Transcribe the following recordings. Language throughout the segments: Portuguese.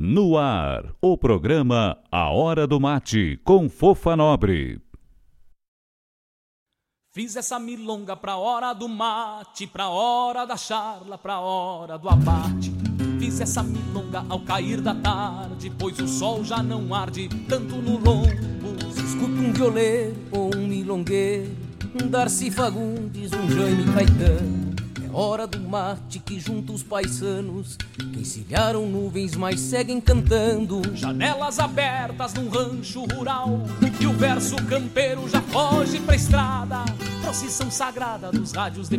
No ar, o programa A Hora do Mate, com Fofa Nobre. Fiz essa milonga pra hora do mate, pra hora da charla, pra hora do abate. Fiz essa milonga ao cair da tarde, pois o sol já não arde tanto no lombo. Escuta um violeiro ou um milongueiro, um Darcy Fagundes, um Jaime Caetano. É hora do mate que junta os paisanos, que encilharam nuvens, mas seguem cantando. Janelas abertas num rancho rural, e o verso campeiro já foge pra estrada. Procissão sagrada dos rádios de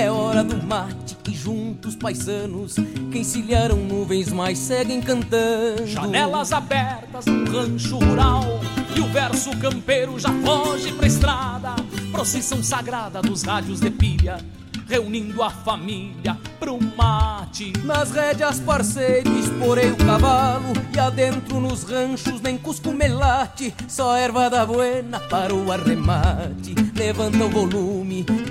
É hora do mate que junta os paisanos, que encilharam nuvens, mas seguem cantando. Janelas abertas num rancho rural E o verso campeiro já foge pra estrada. Procissão sagrada dos rádios de pilha Reunindo a família pro mate. Nas rédeas, parceiro, esporei o cavalo E adentro nos ranchos nem cusco melate. Só erva da buena para o arremate Levanta o volume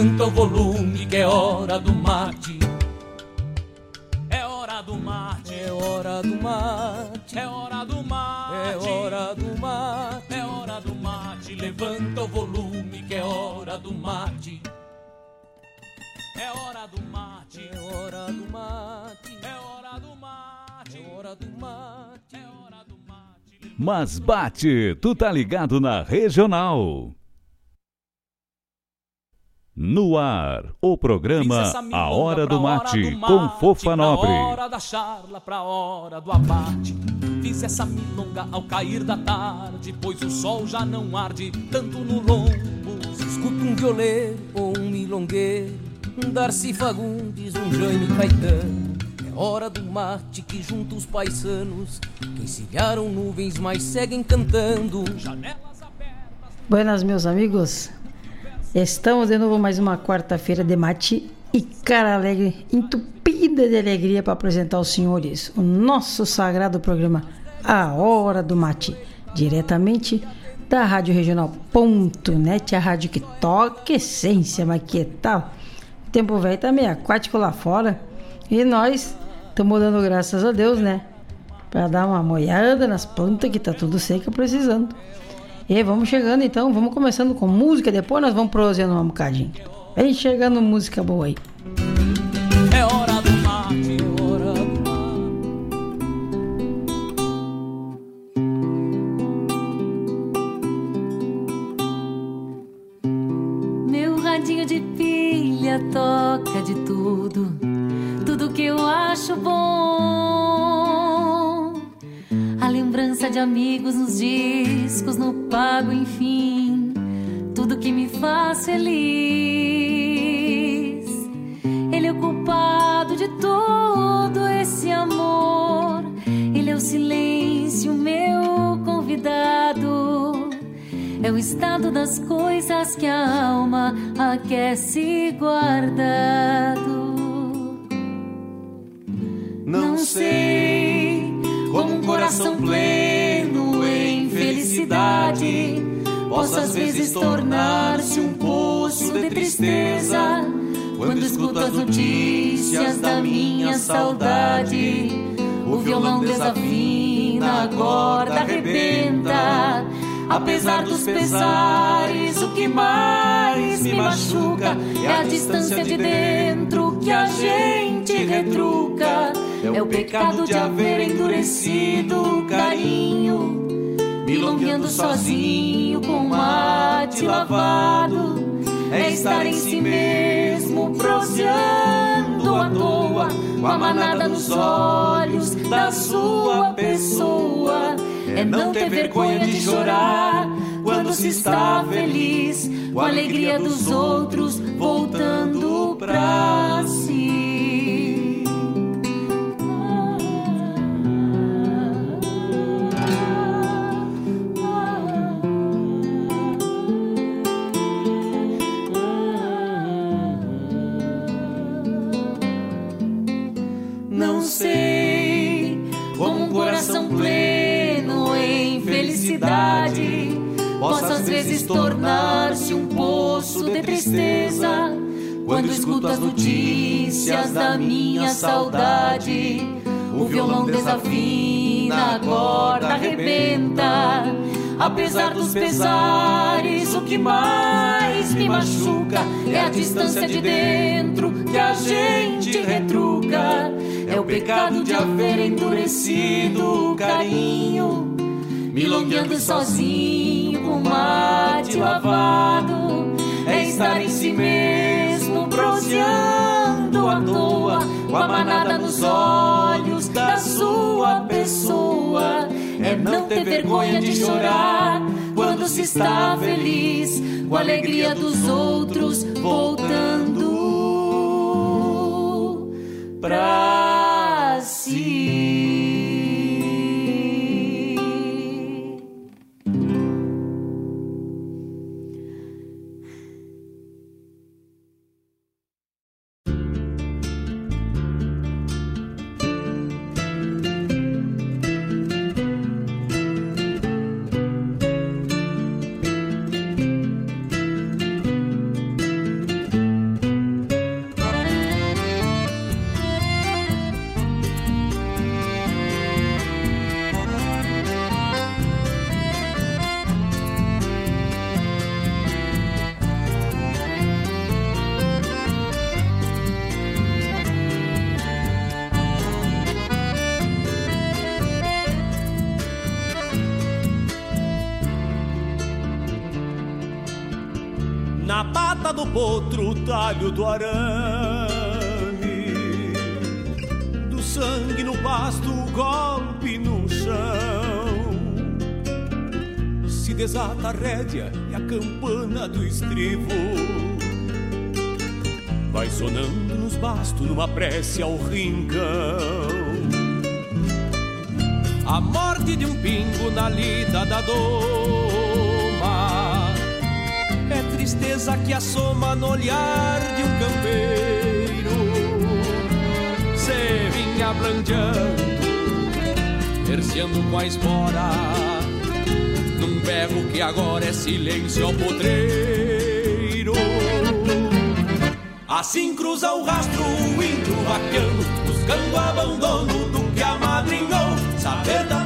Levanta o volume que é hora do mate É hora do mate, É hora do mate é hora do mate, É hora do mate é hora do mate, Levanta o volume que é hora do mate é hora do mate, É hora do mate é hora do mate, É hora do mate é hora do mate. Mas bate, tu tá ligado na regional. No ar, o programa A Hora do Mate, hora do com mate, Fofa Nobre. Pra hora da charla, pra hora do abate. Fiz essa milonga ao cair da tarde, pois o sol já não arde tanto no lombo. Se escuta um violeiro ou um milongueiro, um Darcy Fagundes, um Jaime Caetano. É hora do mate que junta os paisanos, que encilharam nuvens, mas seguem cantando. Janelas abertas. Buenas, meus amigos. Estamos de novo mais uma quarta-feira de mate e cara alegre, entupida de alegria para apresentar aos senhores o nosso sagrado programa A Hora do Mate, diretamente da Rádio Regional.net, a rádio que toca essência, mas que tal? O tempo velho tá meio aquático lá fora e nós estamos dando graças a Deus, né? Para dar uma molhada nas plantas que tá tudo seca precisando. E vamos chegando então, vamos começando com música, depois nós vamos prosseando um bocadinho. Vem chegando música boa aí. É hora do mate, É hora do mate. Meu radinho de pilha toca de tudo, tudo que eu acho bom. Lembrança de amigos nos discos, no pago, enfim, tudo que me faz feliz. Ele é o culpado de todo esse amor. Ele é o silêncio, meu convidado. É o estado das coisas que a alma aquece guardado. Não sei coração pleno em felicidade possa às vezes tornar-se um poço de tristeza quando escuto as notícias da minha saudade. O violão desafina, a corda arrebenta. Apesar dos pesares, o que mais me machuca é a distância de dentro que a gente retruca. É o pecado de haver endurecido o carinho, milongueando sozinho com mate lavado. É estar em si mesmo, proseando à toa, com a manada nos olhos da sua pessoa é não ter vergonha de chorar quando se está feliz, com a alegria dos outros voltando pra si. Tornar-se um poço de tristeza quando escuto as notícias da minha saudade. O violão desafina, a corda arrebenta. Apesar dos pesares, o que mais me machuca é a distância de dentro que a gente retruca. É o pecado de haver endurecido o carinho, milongueando sozinho com mate lavado. É estar em si mesmo, proseando à toa, com a manada nos olhos da sua pessoa. É não ter vergonha de chorar quando se está feliz, com a alegria dos outros voltando pra si. Pata do potro, o talho do arame. Do sangue no pasto, o golpe no chão. Se desata a rédea e a campana do estribo. Vai sonando nos bastos numa prece ao rincão. A morte de um pingo na lida da é tristeza que assoma no olhar de um campeiro. Se vinha blandeando, terciando com a espora, num berro que agora é silêncio ao podreiro. Assim cruza o rastro o índio vaqueano, buscando abandono do que amadrinhou. Saber da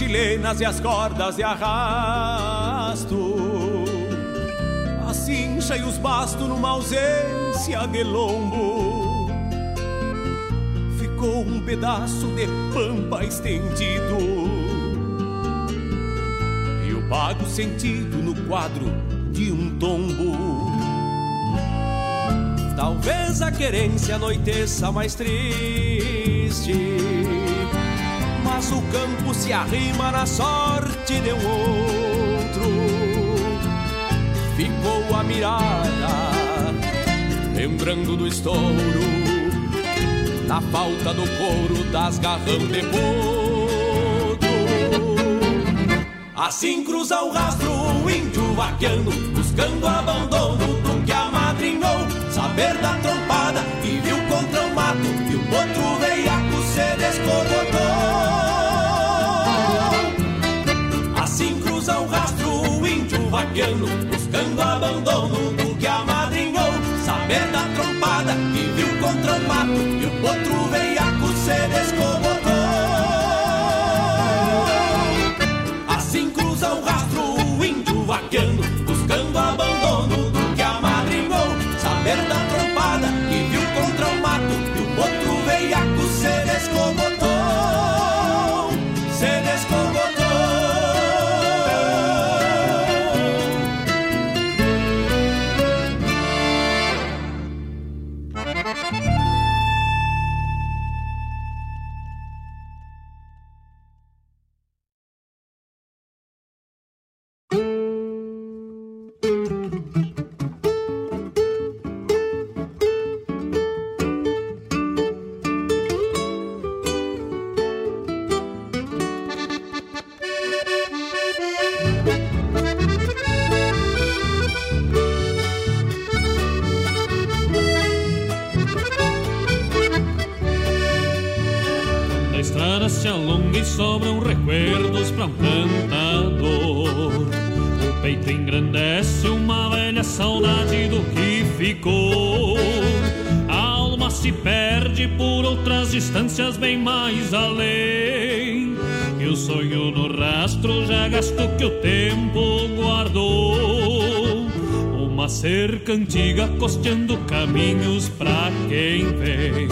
chilenas e as cordas de arrasto Assim prancha e os bastos numa ausência de lombo. Ficou um pedaço de pampa estendido. E o pago sentido no quadro de um tombo. Talvez a querência anoiteça mais triste Mas o campo se arrima na sorte de um outro. Ficou a mirada Lembrando do estouro Da falta do couro das garrão de potro Assim cruza o rastro o índio vaqueando Buscando abandono vaqueando Buscando abandono do que amadrinhou Saber da trompada e viu contra o mato E o outro veiaco se cerca antiga costeando caminhos pra quem vem.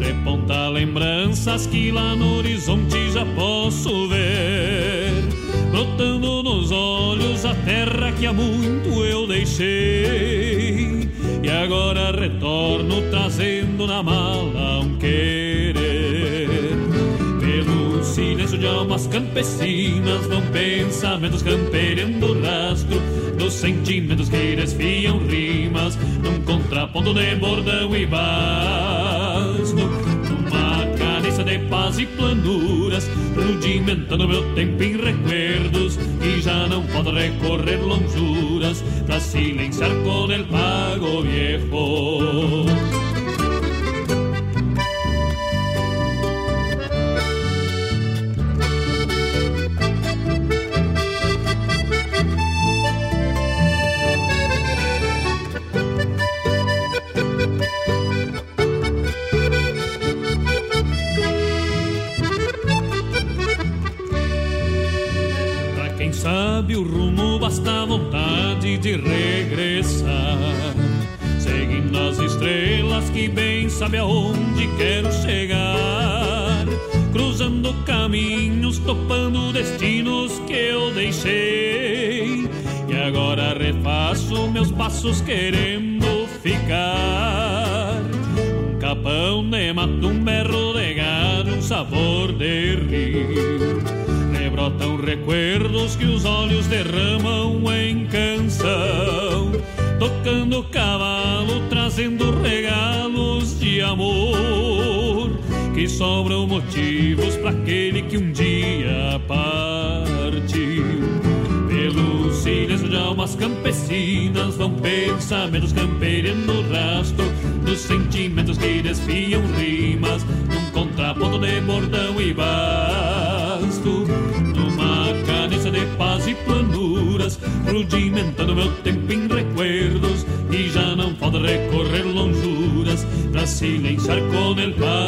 Reponta lembranças que lá no horizonte já posso ver. Brotando nos olhos a terra que há muito eu deixei. E agora retorno trazendo na mala um querer. Pelo silêncio de almas campesinas vão pensamentos dos sentimentos que desfiam rimas num contraponto de bordão e basto. Numa cadência de paz e planuras, rudimentando meu tempo em recuerdos que já não posso recorrer lonjuras pra silenciar com el pago viejo. Motivos para aquele que um dia partiu. Pelo silêncio de almas campesinas vão pensamentos campeando o rastro dos sentimentos que desfiam rimas num contraponto de bordão e basto. Numa cadência de paz e planuras, rudimentando meu tempo em recuerdos e já não pode recorrer lonjuras pra silenciar com el pago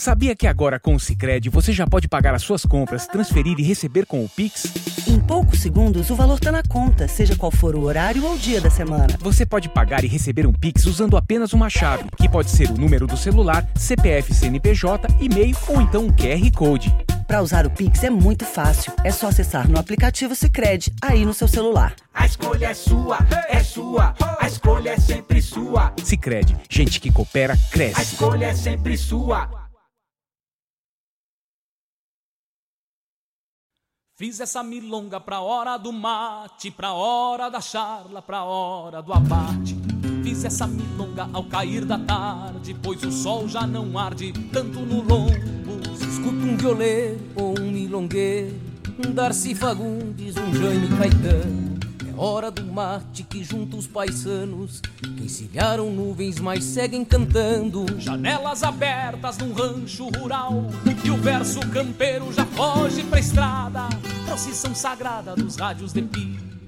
Sabia que agora com o Sicredi você já pode pagar as suas compras, transferir e receber com o Pix? Em poucos segundos o valor está na conta, seja qual for o horário ou o dia da semana. Você pode pagar e receber um Pix usando apenas uma chave, que pode ser o número do celular, CPF, CNPJ, e-mail ou então um QR Code. Para usar o Pix é muito fácil. É só acessar no aplicativo Sicredi aí no seu celular. A escolha é sua, é sua. A escolha é sempre sua. Sicredi, gente que coopera cresce. A escolha é sempre sua. Fiz essa milonga pra hora do mate, pra hora da charla, pra hora do abate. Fiz essa milonga ao cair da tarde, pois o sol já não arde tanto no lombo. Escuta um violeiro ou um milongueiro, um Darcy Fagundes, um Jaime Caetano. Hora do mate que junta os paisanos, que encilharam nuvens, mas seguem cantando. Janelas abertas num rancho rural, e o verso campeiro já foge pra estrada. Procissão sagrada dos rádios de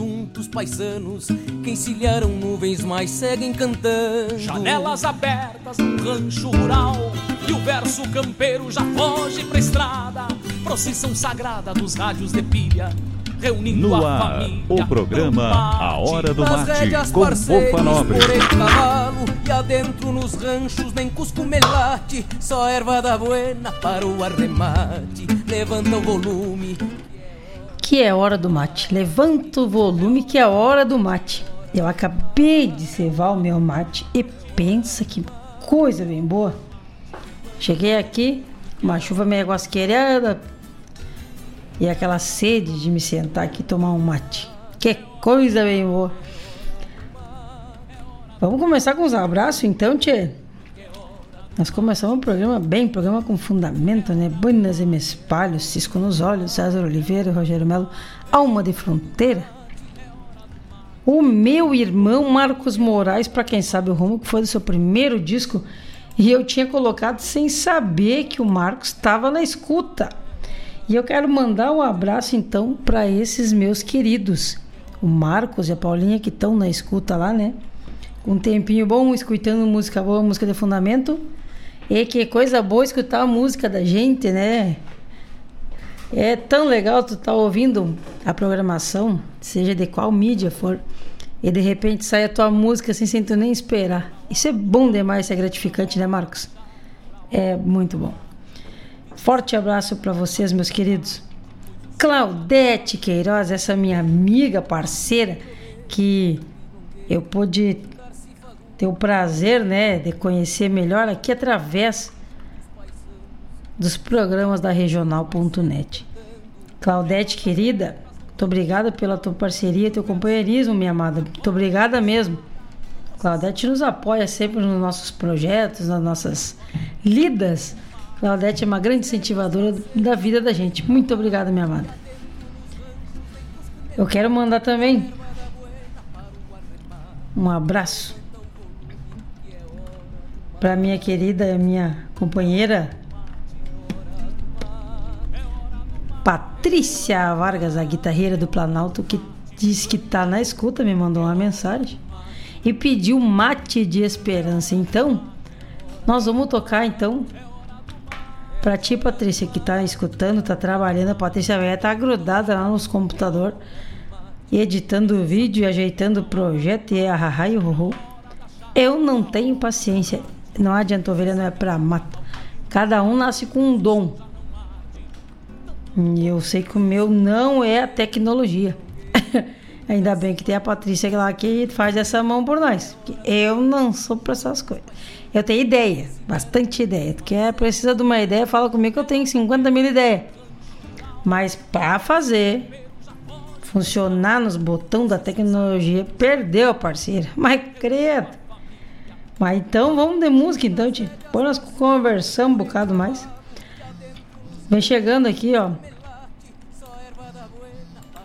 juntos paisanos que encilharam nuvens, mas seguem cantando. Janelas abertas num rancho rural E o verso campeiro já foge pra estrada Procissão sagrada dos rádios de pilha Reunindo No a ar, família o programa. A Hora do Mate, rédeas, com Fofa Nobre. cavalo E adentro nos ranchos nem cusco melate Só erva da buena para o arremate Levanta o volume Que é hora do mate. Levanta o volume que é hora do mate. Eu acabei de cevar o meu mate e pensa que coisa bem boa. Cheguei aqui, uma chuva meio guasqueirada e aquela sede de me sentar aqui e tomar um mate. Que coisa bem boa. Vamos começar com os abraços então, Tchê? Nós começamos o programa bem, programa com fundamento, né? Buenas e me cisco nos olhos, César Oliveira, Rogério Melo, Alma de Fronteira. O meu irmão Marcos Moraes, para quem sabe o rumo, que foi do seu primeiro disco, e eu tinha colocado sem saber que o Marcos estava na escuta. E eu quero mandar um abraço então para esses meus queridos, o Marcos e a Paulinha que estão na escuta lá, né? Um tempinho bom, escutando música boa, música de fundamento. E que coisa boa escutar a música da gente, né? É tão legal tu estar ouvindo a programação, seja de qual mídia for, e de repente sai a tua música assim, sem tu nem esperar. Isso é bom demais, isso é gratificante, né, Marcos? É muito bom. Forte abraço para vocês, meus queridos. Claudete Queiroz, essa minha amiga, parceira, que eu pude ter o prazer, né, de conhecer melhor aqui através dos programas da regional.net. Claudete, querida, muito obrigada pela tua parceria, teu companheirismo, minha amada. Muito obrigada mesmo. Claudete nos apoia sempre nos nossos projetos, nas nossas lidas Claudete é uma grande incentivadora da vida da gente. Muito obrigada, minha amada. Eu quero mandar também um abraço para minha querida, minha companheira Patrícia Vargas, a guitarreira do Planalto, que disse que tá na escuta, me mandou uma mensagem e pediu mate de esperança. Então, nós vamos tocar então Pra ti, Patrícia, que tá escutando, tá trabalhando, a Patrícia velha tá grudada lá nos computador, editando vídeo ajeitando o projeto e a e o Eu não tenho paciência. Não adianta, ovelha não é pra mata. Cada um nasce com um dom. E eu sei que o meu não é a tecnologia. Ainda bem que tem a Patrícia lá que faz essa mão por nós. Eu não sou para essas coisas. Eu tenho ideia, bastante ideia. Tu quer, precisa de uma ideia, fala comigo que eu tenho 50 mil ideias. Mas para fazer funcionar nos botões da tecnologia, perdeu, parceiro. Mas credo. Mas então vamos de música então, tio. Põe nós conversamos um bocado mais. Vem chegando aqui, ó.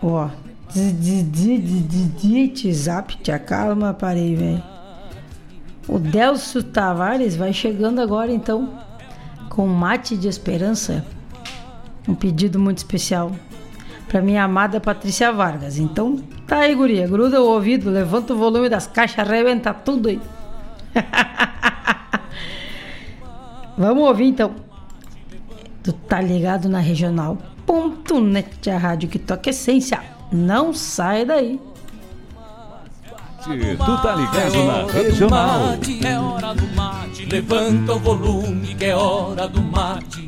Ó. Zap, te acalma, parei, velho. O Delcio Tavares vai chegando agora então com mate de esperança. Um pedido muito especial para minha amada Patrícia Vargas. Então, tá aí, guria, gruda o ouvido, levanta o volume das caixas, arrebenta tudo aí. Vamos ouvir então. Tu tá ligado na regional.net, a rádio que toca essência. Não sai daí. Tu tá ligado na regional. É hora do mate, levanta o volume que é hora do mate.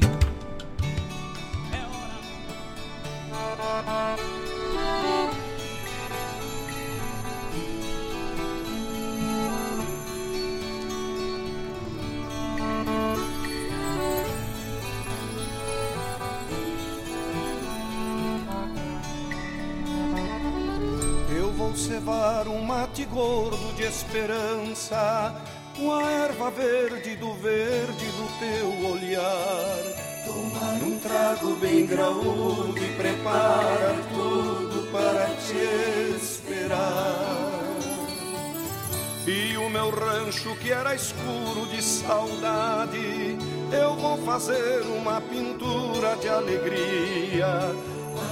Cevar um mate gordo de esperança, com a erva verde do verde do teu olhar. Tomar um trago bem graúdo e preparar tudo para te esperar. E o meu rancho que era escuro de saudade, eu vou fazer uma pintura de alegria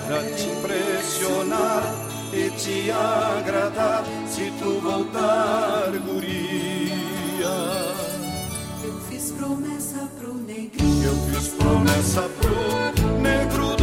para te impressionar e te agradar se tu voltar, guria. Eu fiz promessa pro negrinho. Eu fiz promessa pro negro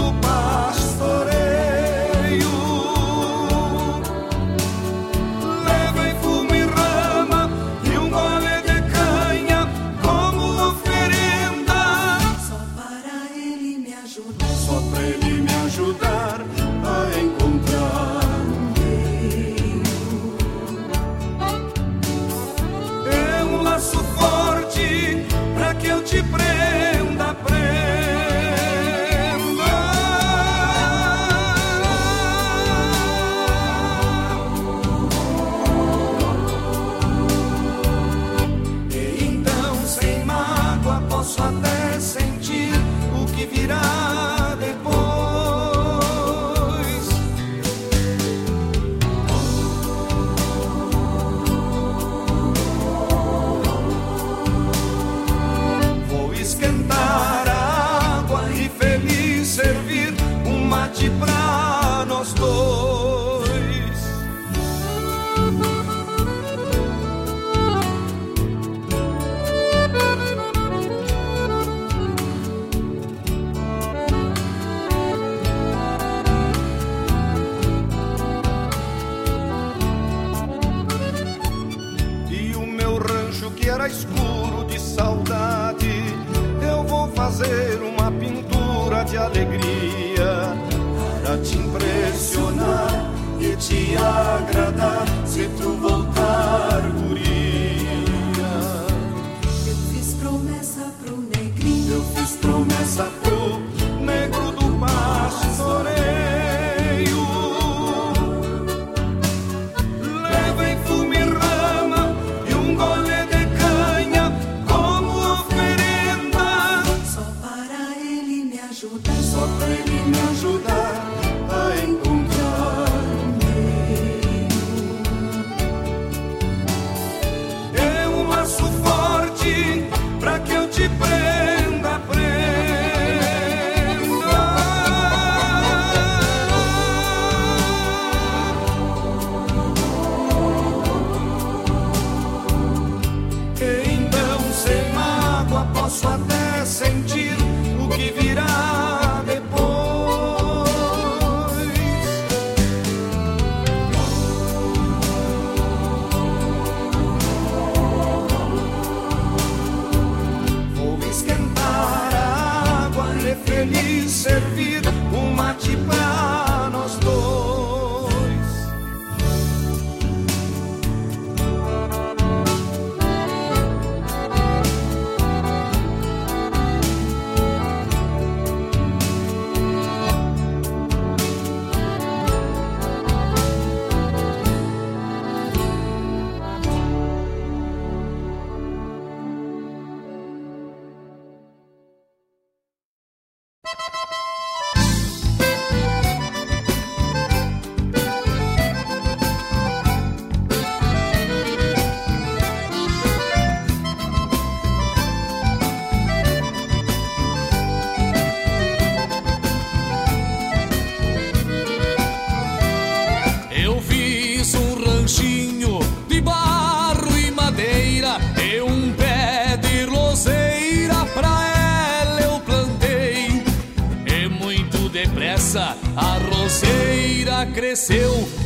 cresceu.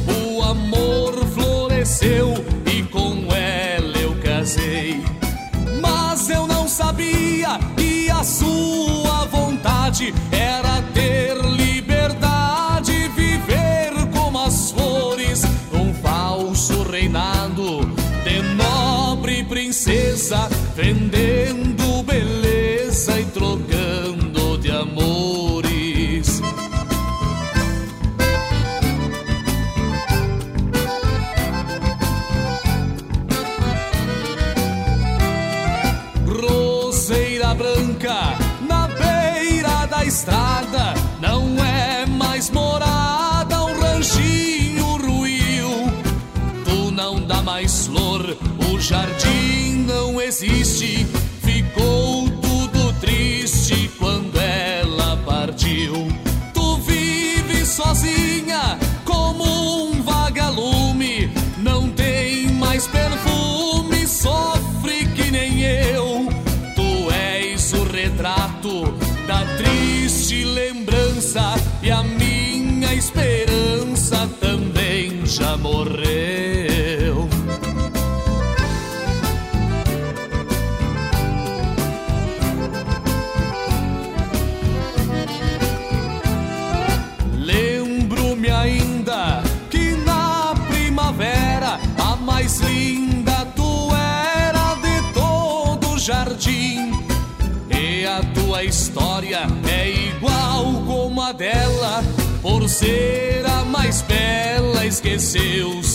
seus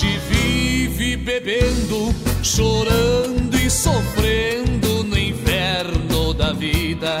gente vive bebendo, chorando e sofrendo no inverno da vida.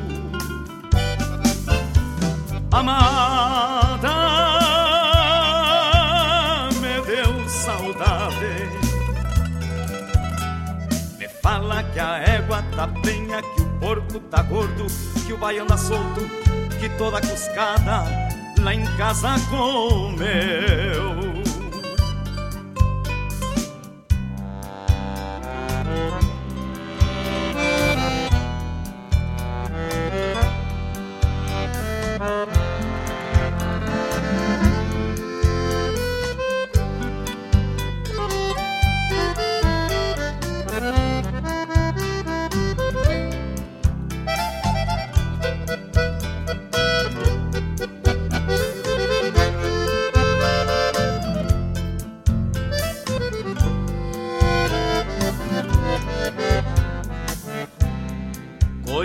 Amada, Fala que a égua tá penha, que o porco tá gordo, que o baiano tá solto, que toda cuscada lá em casa comeu.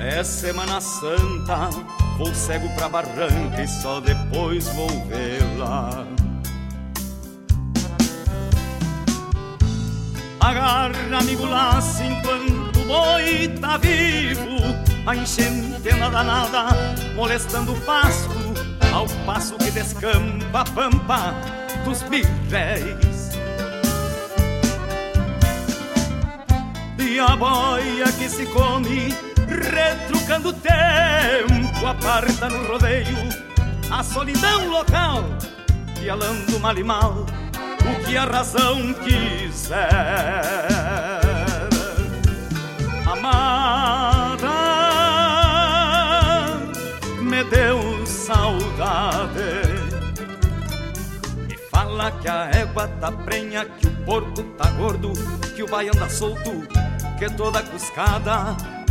é Semana Santa Vou cego pra barranca e só depois vou vê-la. Agarra, amigo, laço enquanto o boi tá vivo. A enchente danada, molestando o pasto, ao passo que descampa a pampa dos birréis. E a boia que se come retrucando o tempo, aparta no rodeio a solidão local, pialando mal e mal o que a razão quiser. Amada, me deu saudade. Me fala que a égua tá prenha, que o porco tá gordo, que o baiano tá solto, que toda cuscada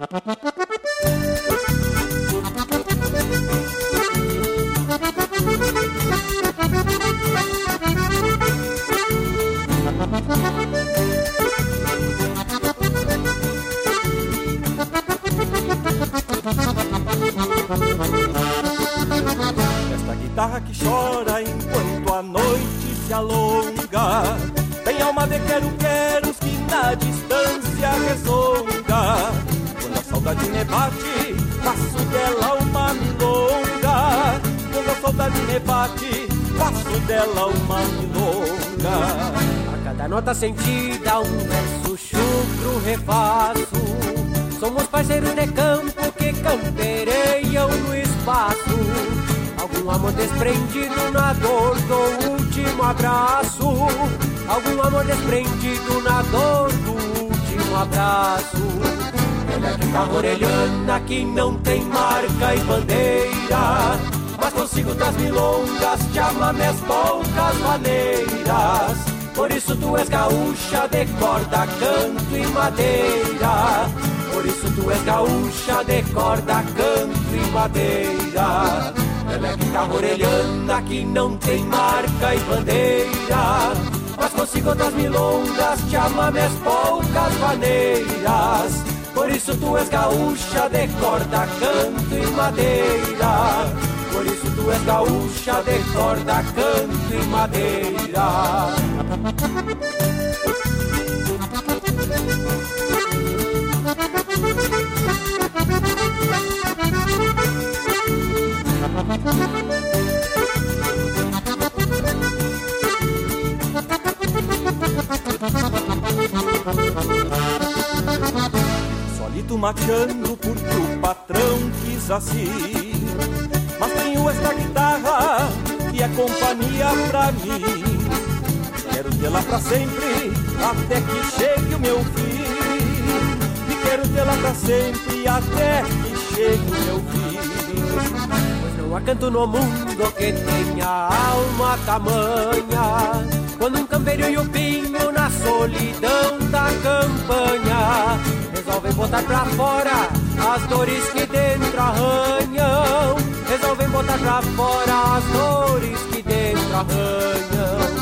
Ha ha ha ha! Sentida um verso chucro refaço Somos parceiros de campo que campereiam no espaço. Algum amor desprendido na dor do último abraço. Algum amor desprendido na dor do último abraço. Olha que tá orelhana que não tem marca e bandeira. Mas consigo das milongas, chama minhas poucas maneiras. Por isso tu és gaúcha de corda, canto e madeira. Por isso tu és gaúcha de corda, canto e madeira. Ela é guitarra orelhana que não tem marca e bandeira. Mas consigo outras milongas, te ama minhas poucas maneiras. Por isso tu és gaúcha de corda, canto e madeira. Por isso tu és gaúcha de corda, canto e madeira. Solito mateando porque o patrão quis assim Mas tenho esta guitarra que é companhia pra mim. Quero tê-la pra sempre, até que chegue o meu fim. E quero tê-la pra sempre, até que chegue o meu fim. Pois não há canto no mundo que tenha alma tamanha Quando um campeiro e o pinho na solidão da campanha Resolvem botar pra fora as dores que dentro arranham Resolvem botar pra fora as dores que dentro arranham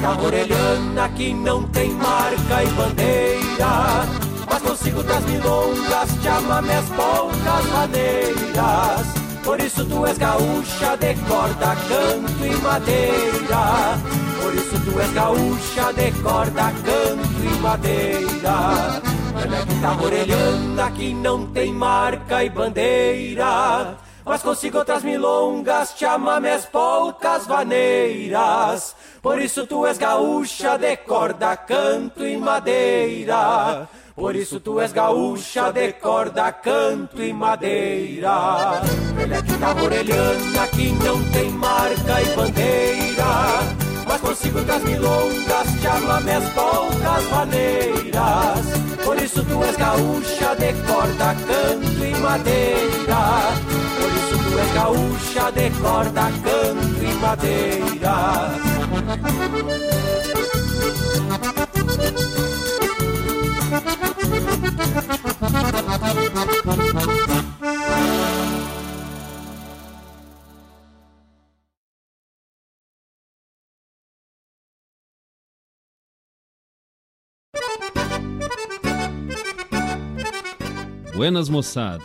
tá orelhana que não tem marca e bandeira. Mas consigo das milongas te ama minhas poucas maneiras. Por isso tu és gaúcha de corda, canto e madeira. Por isso tu és gaúcha de corda, canto e madeira. Ela é guitarra orelhana que não tem marca e bandeira Mas consigo outras milongas, te ama minhas poucas vaneiras. Por isso tu és gaúcha de corda, canto e madeira. Por isso tu és gaúcha de corda, canto e madeira. Ela é guitarra orelhana que não tem marca e bandeira. Mas consigo das milongas, te ama minhas poucas maneiras Por isso tu és gaúcha de corda, canto e madeira És gaúcha de corda, canto e madeira. Buenas moçada,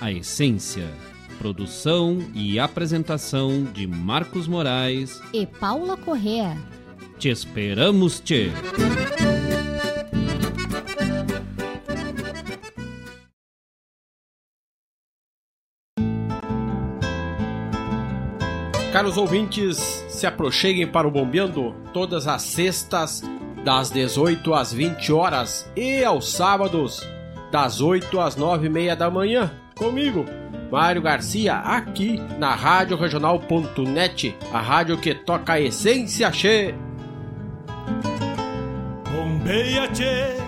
a essência. Produção e apresentação de Marcos Moraes e Paula Correa. Te esperamos, te! Caros ouvintes, se aproxeguem para o Bombeando todas as sextas, das 18 às 20 horas e aos sábados, das 8 às 9 e meia da manhã, comigo, Mário Garcia, aqui na Rádio Regional.net, a rádio que toca a essência che. Beia, tchê.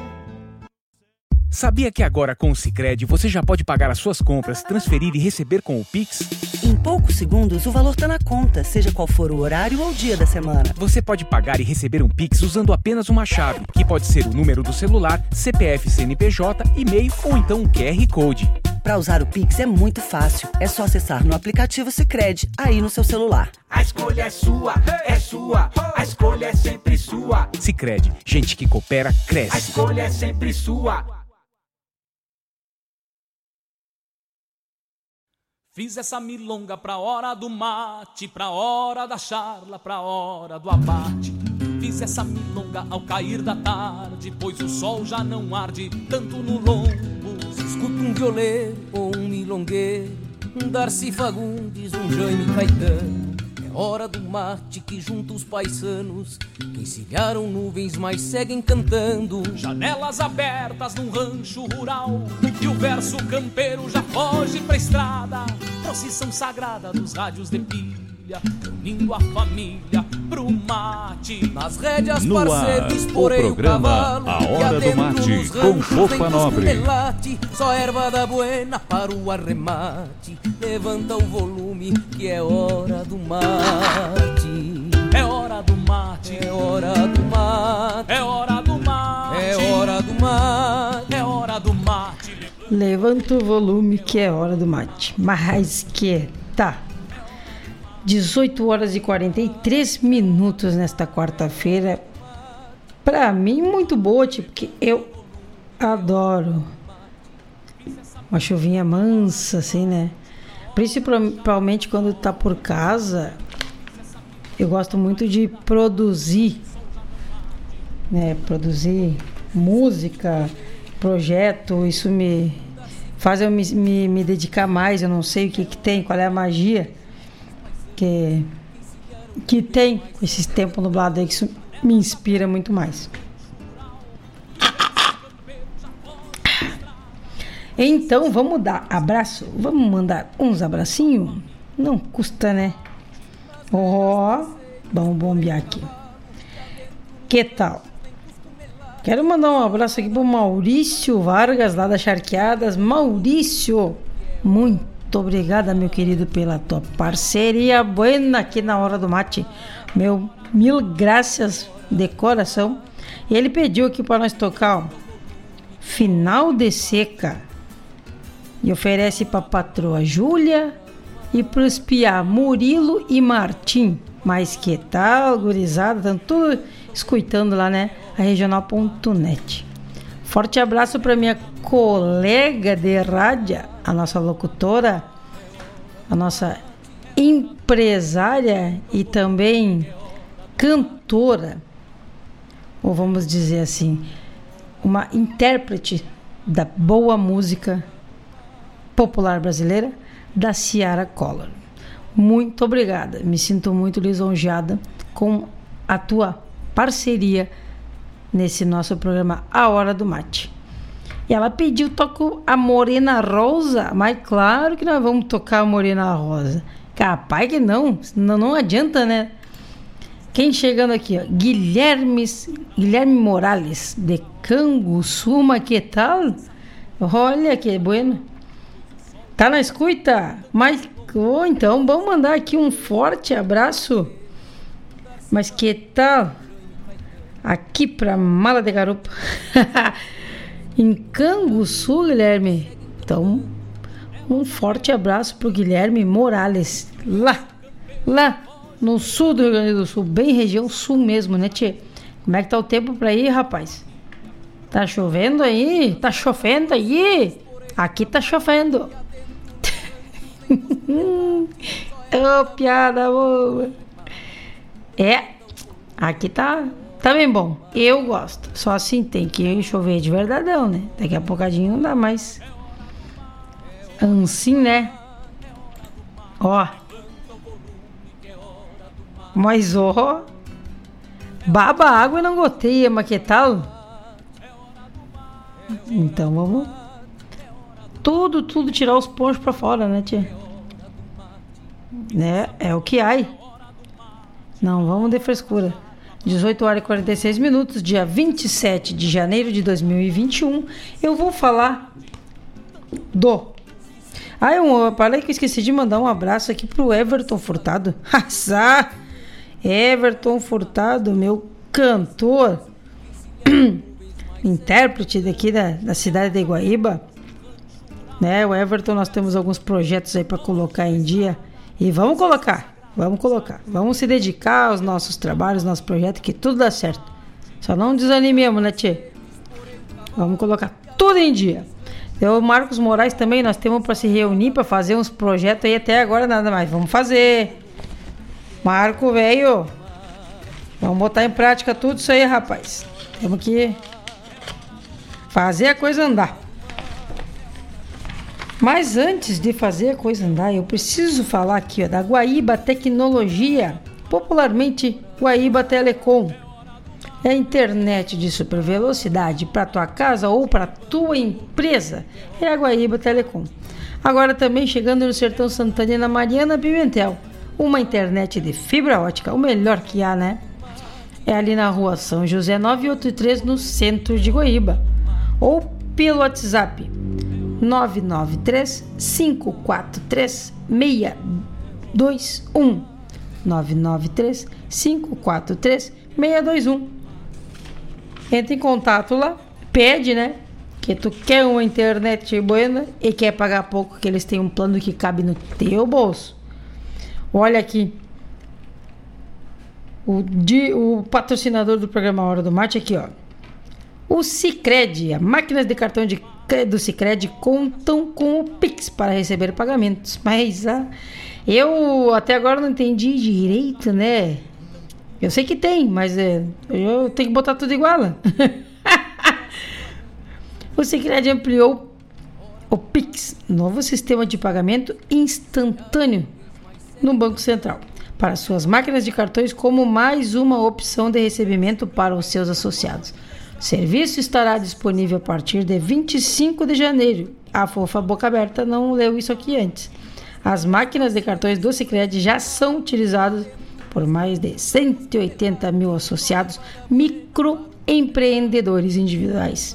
Sabia que agora com o Sicredi você já pode pagar as suas compras, transferir e receber com o Pix? Em poucos segundos, o valor está na conta, seja qual for o horário ou dia da semana. Você pode pagar e receber um Pix usando apenas uma chave, que pode ser o número do celular, CPF CNPJ, e-mail ou então um QR Code. Para usar o Pix é muito fácil. É só acessar no aplicativo Sicredi aí no seu celular. A escolha é sua, é sua. A escolha é sempre sua. Sicredi, gente que coopera cresce. A escolha é sempre sua. Fiz essa milonga pra hora do mate, pra hora da charla, pra hora do abate. Fiz essa milonga ao cair da tarde, pois o sol já não arde tanto no lombo. Se escuta um violeiro ou um milongueiro, um Darcy Fagundes, um Jaime Caetano. É hora do mate que junta os paisanos, que encilharam nuvens, mas seguem cantando. Janelas abertas num rancho rural, e o verso campeiro já foge pra estrada. Procissão sagrada dos rádios de pilha, unindo a família pro mate. Nas rédeas, No parceiro, ar, o esporei o, programa cavalo. A Hora do adentro Mate, nos com Fofa tem Nobre. Só erva da buena para o arremate. Levanta o volume que é hora do mate. É hora do mate, É hora do mate. é hora do mate, É hora do mate. é hora do mate. Levanta o volume que é hora do mate. Mas que tá. 18 horas e 43 minutos nesta quarta-feira. Pra mim, muito boa, tipo, porque eu adoro uma chuvinha mansa, assim, né? Principalmente quando tá por casa, eu gosto muito de produzir, né? Produzir música, projeto, isso me faz eu me, me, me dedicar mais. Eu não sei o que, que tem, qual é a magia que, que tem esses tempos nublados aí, que isso me inspira muito mais. Então vamos dar abraço, vamos mandar uns abracinhos? Não custa, né? Ó, vamos bombear aqui. Que tal? Quero mandar um abraço aqui pro Maurício Vargas, lá das Charqueadas. Maurício, muito obrigada, meu querido, pela tua parceria buena aqui na hora do mate. Meu, mil graças de coração. Ele pediu aqui para nós tocar, ó, Final de Seca. E oferece para patroa Júlia e pros piá Murilo e Martim. Mas que tal, gurizada? Estão tudo escutando lá, né? A regional.net. Forte abraço para minha colega de rádio, a nossa locutora, a nossa empresária e também cantora, ou vamos dizer assim, uma intérprete da boa música popular brasileira, da Ciara Collor. Muito obrigada, me sinto muito lisonjeada com a tua parceria nesse nosso programa A Hora do Mate. E ela pediu toco a Morena Rosa, mas claro que nós vamos tocar a Morena Rosa. Capaz que não, não, não adianta, né? Quem chegando aqui, ó, Guilherme, Guilherme Morales, de Canguçuma, que tal? Olha que bueno. Tá na escuta? Mas, oh, então, vamos mandar aqui um forte abraço. Mas que tal? Aqui pra Mala de Garupa. em Canguçu, Guilherme. Então, um forte abraço pro Guilherme Morales. Lá, lá no sul do Rio Grande do Sul, bem região sul mesmo, né, Tchê? Como é que tá o tempo pra ir, rapaz? Tá chovendo aí? Tá chovendo aí? Aqui tá chovendo. Ô, piada boa. É, aqui tá, tá bem bom. Eu gosto. Só assim tem que chover de verdadão, né? Daqui a pouquinho não dá mais. Assim, né? Ó. Mas, ó. Baba água e não goteia, mas que tal? Então vamos. Tudo, tudo tirar os pontos pra fora, né, tia? Né? É o que há. Não, vamos de frescura. 18 horas e 46 minutos, dia 27 de janeiro de 2021, eu vou falar do. Ah, eu falei que eu esqueci de mandar um abraço aqui pro Everton Furtado. Everton Furtado, meu cantor, intérprete daqui da, da cidade de Iguaíba. Né, o Everton, nós temos alguns projetos aí para colocar em dia e vamos colocar. Vamos colocar. Vamos se dedicar aos nossos trabalhos, nossos projetos, que tudo dá certo. Só não desanimemos, né, Tchê? Vamos colocar tudo em dia. Eu, Marcos Moraes também, nós temos para se reunir, para fazer uns projetos aí até agora nada mais. Vamos fazer. Marco, velho. Vamos botar em prática tudo isso aí, rapaz. Temos que fazer a coisa andar. Mas antes de fazer a coisa andar, eu preciso falar aqui ó, da Guaíba Tecnologia, popularmente Guaíba Telecom. É internet de super velocidade para tua casa ou para tua empresa. É a Guaíba Telecom. Agora também chegando no Sertão Santana na Mariana Pimentel. Uma internet de fibra ótica, o melhor que há, né? É ali na rua São José 983, no centro de Guaíba. Ou pelo WhatsApp 993 543 621 993 543 621 Entra em contato lá, pede, né? Que tu quer uma internet buena e quer pagar pouco, que eles têm um plano que cabe no teu bolso. Olha aqui. O, di, o patrocinador do programa Hora do Mate aqui, ó. O Cicred, as máquinas de cartão de do Cicred contam com o Pix para receber pagamentos. Mas ah, eu até agora não entendi direito, né? Eu sei que tem, mas é, eu tenho que botar tudo igual. o Cicred ampliou o Pix, novo sistema de pagamento instantâneo no Banco Central, para suas máquinas de cartões como mais uma opção de recebimento para os seus associados. O serviço estará disponível a partir de 25 de janeiro. A fofa boca aberta não leu isso aqui antes. As máquinas de cartões do Sicredi já são utilizadas por mais de 180 mil associados microempreendedores individuais,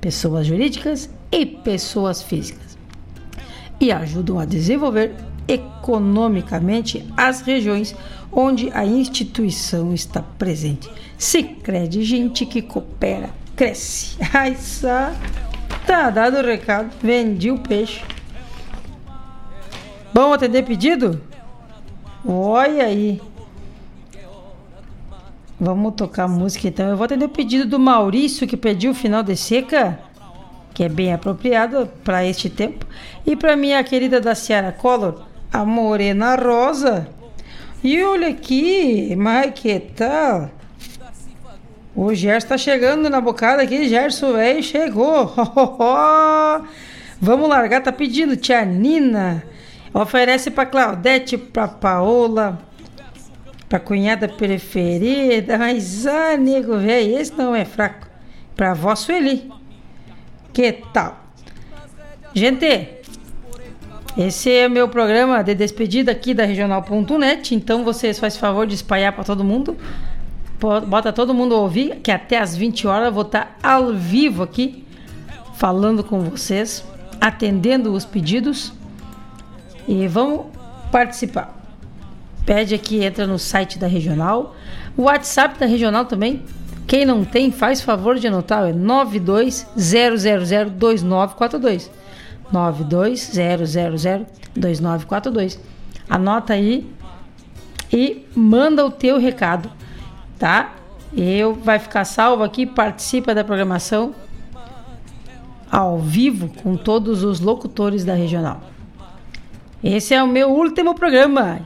pessoas jurídicas e pessoas físicas, e ajudam a desenvolver economicamente as regiões onde a instituição está presente. Se crede, gente que coopera, cresce. Ai, só tá dado o recado, vendi o peixe. Vamos atender pedido? Olha aí. Vamos tocar música então. Eu vou atender o pedido do Maurício, que pediu o final de seca, que é bem apropriado para este tempo. E para minha querida da Ciara Collor, a Morena Rosa. E olha aqui, mas que tal? O Gerson está chegando na bocada aqui, Gerson, velho, chegou. Vamos largar, tá pedindo, tia Nina. Oferece para Claudete, para Paola, para cunhada preferida. Mas, ah, nego, velho, esse não é fraco. Para vó Sueli. Que tal? Gente, esse é o meu programa de despedida aqui da regional.net. Então vocês fazem favor de espalhar para todo mundo. Bota todo mundo a ouvir, que até às 20 horas eu vou estar ao vivo aqui falando com vocês, atendendo os pedidos. E vamos participar. Pede aqui, entra no site da regional. O WhatsApp da regional também. Quem não tem, faz favor de anotar, é 920002942. 920002942. Anota aí e manda o teu recado, tá? Eu vai ficar salvo aqui, participa da programação ao vivo com todos os locutores da regional. Esse é o meu último programa.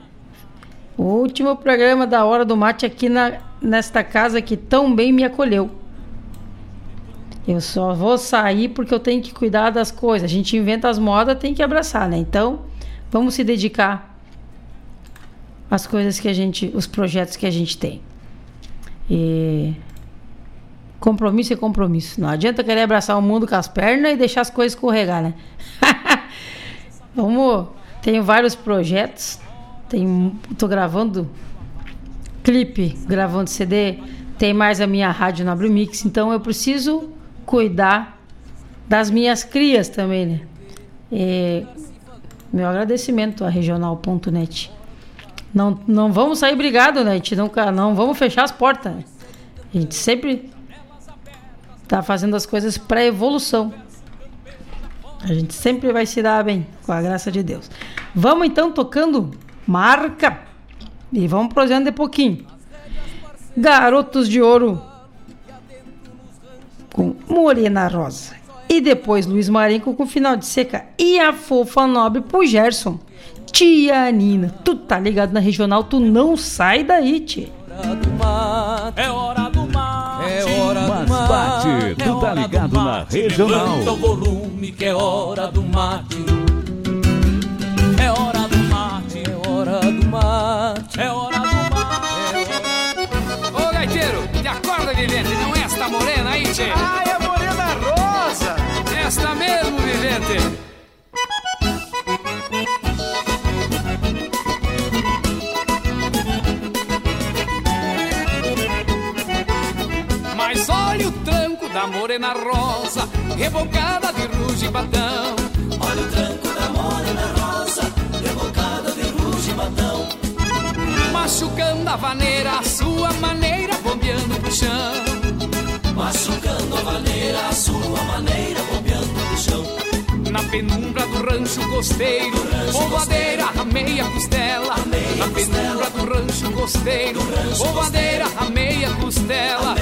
O último programa da Hora do Mate aqui na, nesta casa que tão bem me acolheu. Eu só vou sair porque eu tenho que cuidar das coisas. A gente inventa as modas, tem que abraçar, né? Então, vamos se dedicar às coisas que a gente, os projetos que a gente tem. E compromisso é compromisso. Não adianta querer abraçar o mundo com as pernas e deixar as coisas escorregar, né? vamos, tenho vários projetos. Tenho, tô gravando clipe, gravando CD, tem mais a minha rádio na Mix, então eu preciso cuidar das minhas crias também, né? E meu agradecimento à regional.net. Não, não vamos sair brigado, né? A gente nunca, não vamos fechar as portas. Né? A gente sempre tá fazendo as coisas para evolução. A gente sempre vai se dar bem, com a graça de Deus. Vamos então tocando marca e vamos prosseguindo de pouquinho. Garotos de Ouro com Morena Rosa. E depois Luiz Marenco com final de seca. E a fofa nobre pro Gerson. Tia Nina, tu tá ligado na regional, tu não sai daí, tia. É hora do mate, é hora do mate. bate, tu tá ligado na regional. Levanta o volume que é hora do mate. É hora do mate, é hora do mate, é hora do mate. Tchê? Ai, a morena rosa. Esta mesmo, vivente. Mas olha o tranco da morena rosa, rebocada de ruge e batão. Olha o tranco da morena rosa, rebocada de ruge e batão. Machucando a vaneira, a sua maneira, bombeando sua maneira, bombeando no chão. Na penumbra do rancho costeiro, polvadeira a meia costela. Na penumbra do rancho costeiro, polvadeira a meia costela.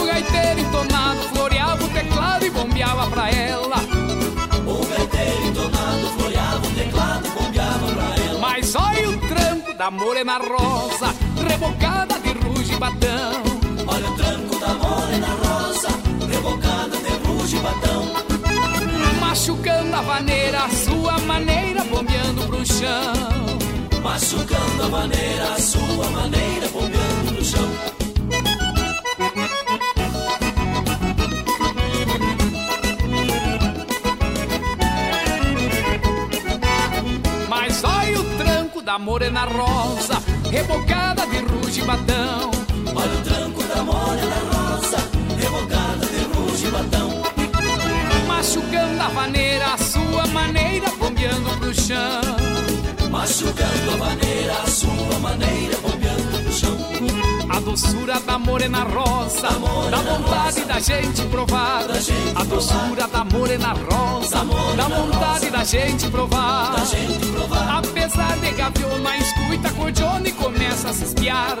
O gaiteiro entonado floreava o teclado e bombeava pra ela. O gaiteiro entonado floreava o teclado e bombeava pra ela. Mas olha o tranco da morena rosa, rebocada de ruge e batão. Olha o tranco de ruge e batão. Machucando a vaneira, a sua maneira, bombeando pro chão. Machucando a maneira, sua maneira, bombeando no chão. Mas olha o tranco da morena rosa, rebocada de ruge batão. Olha o tranco da morena Machucando a vaneira, a sua maneira, bombeando pro chão. Machucando a vaneira, a sua maneira, bombeando no chão. A doçura da morena rosa, da vontade da gente provar. A doçura da morena rosa, da vontade da gente provar. Apesar de gaviona, escuta cordiona e começa a se espiar.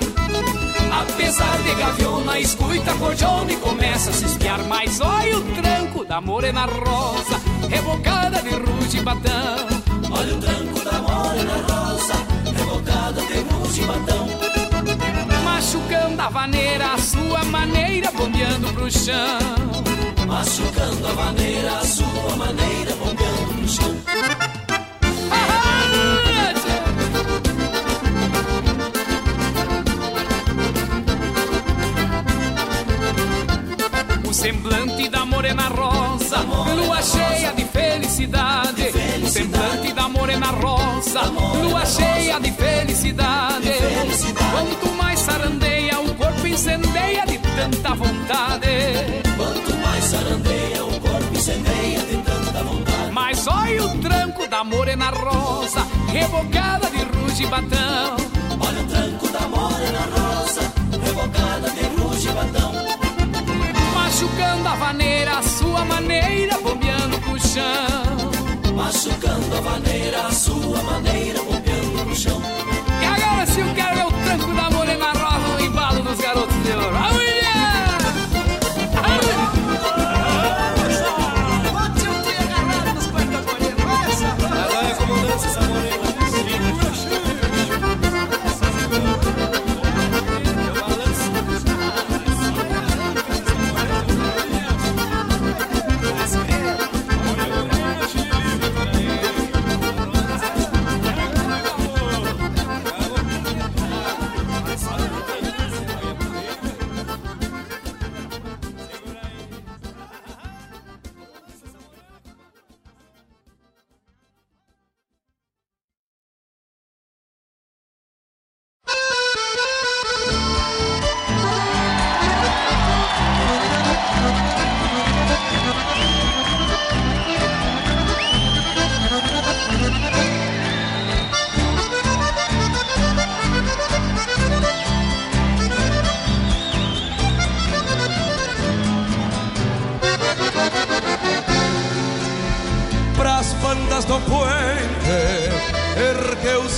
Apesar de gaviona, escuta cordiona e começa a se espiar. Mas olha o tranco da morena rosa, rebocada de ruge e batão. Olha o tranco da morena rosa, vaneira, a sua maneira, bombeando pro chão. Machucando a vaneira, a sua maneira, bombeando pro chão. O semblante da morena rosa, lua cheia de felicidade. O semblante da morena rosa, lua cheia de felicidade. Quanto mais sarandeia, incendeia de tanta vontade. Quanto mais sarandeia, o corpo incendeia de tanta vontade. Mas olha o tranco da morena rosa, rebocada de ruge e batão. Olha o tranco da morena rosa, rebocada de ruge e batão. Machucando a vaneira, a sua maneira, bombeando pro chão. Machucando a vaneira, a sua maneira, bombeando no chão.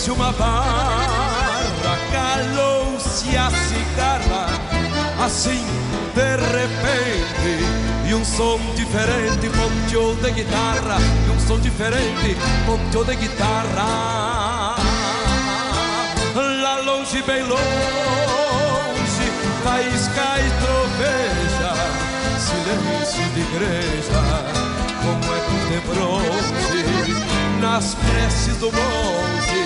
Trouxe uma barra, calou-se a cigarra, assim de repente. E um som diferente ponteou de guitarra, e um som diferente ponteou de guitarra. Lá longe, bem longe, faísca e troveja, silêncio de igreja, como ecos de bronze, nas preces do monte,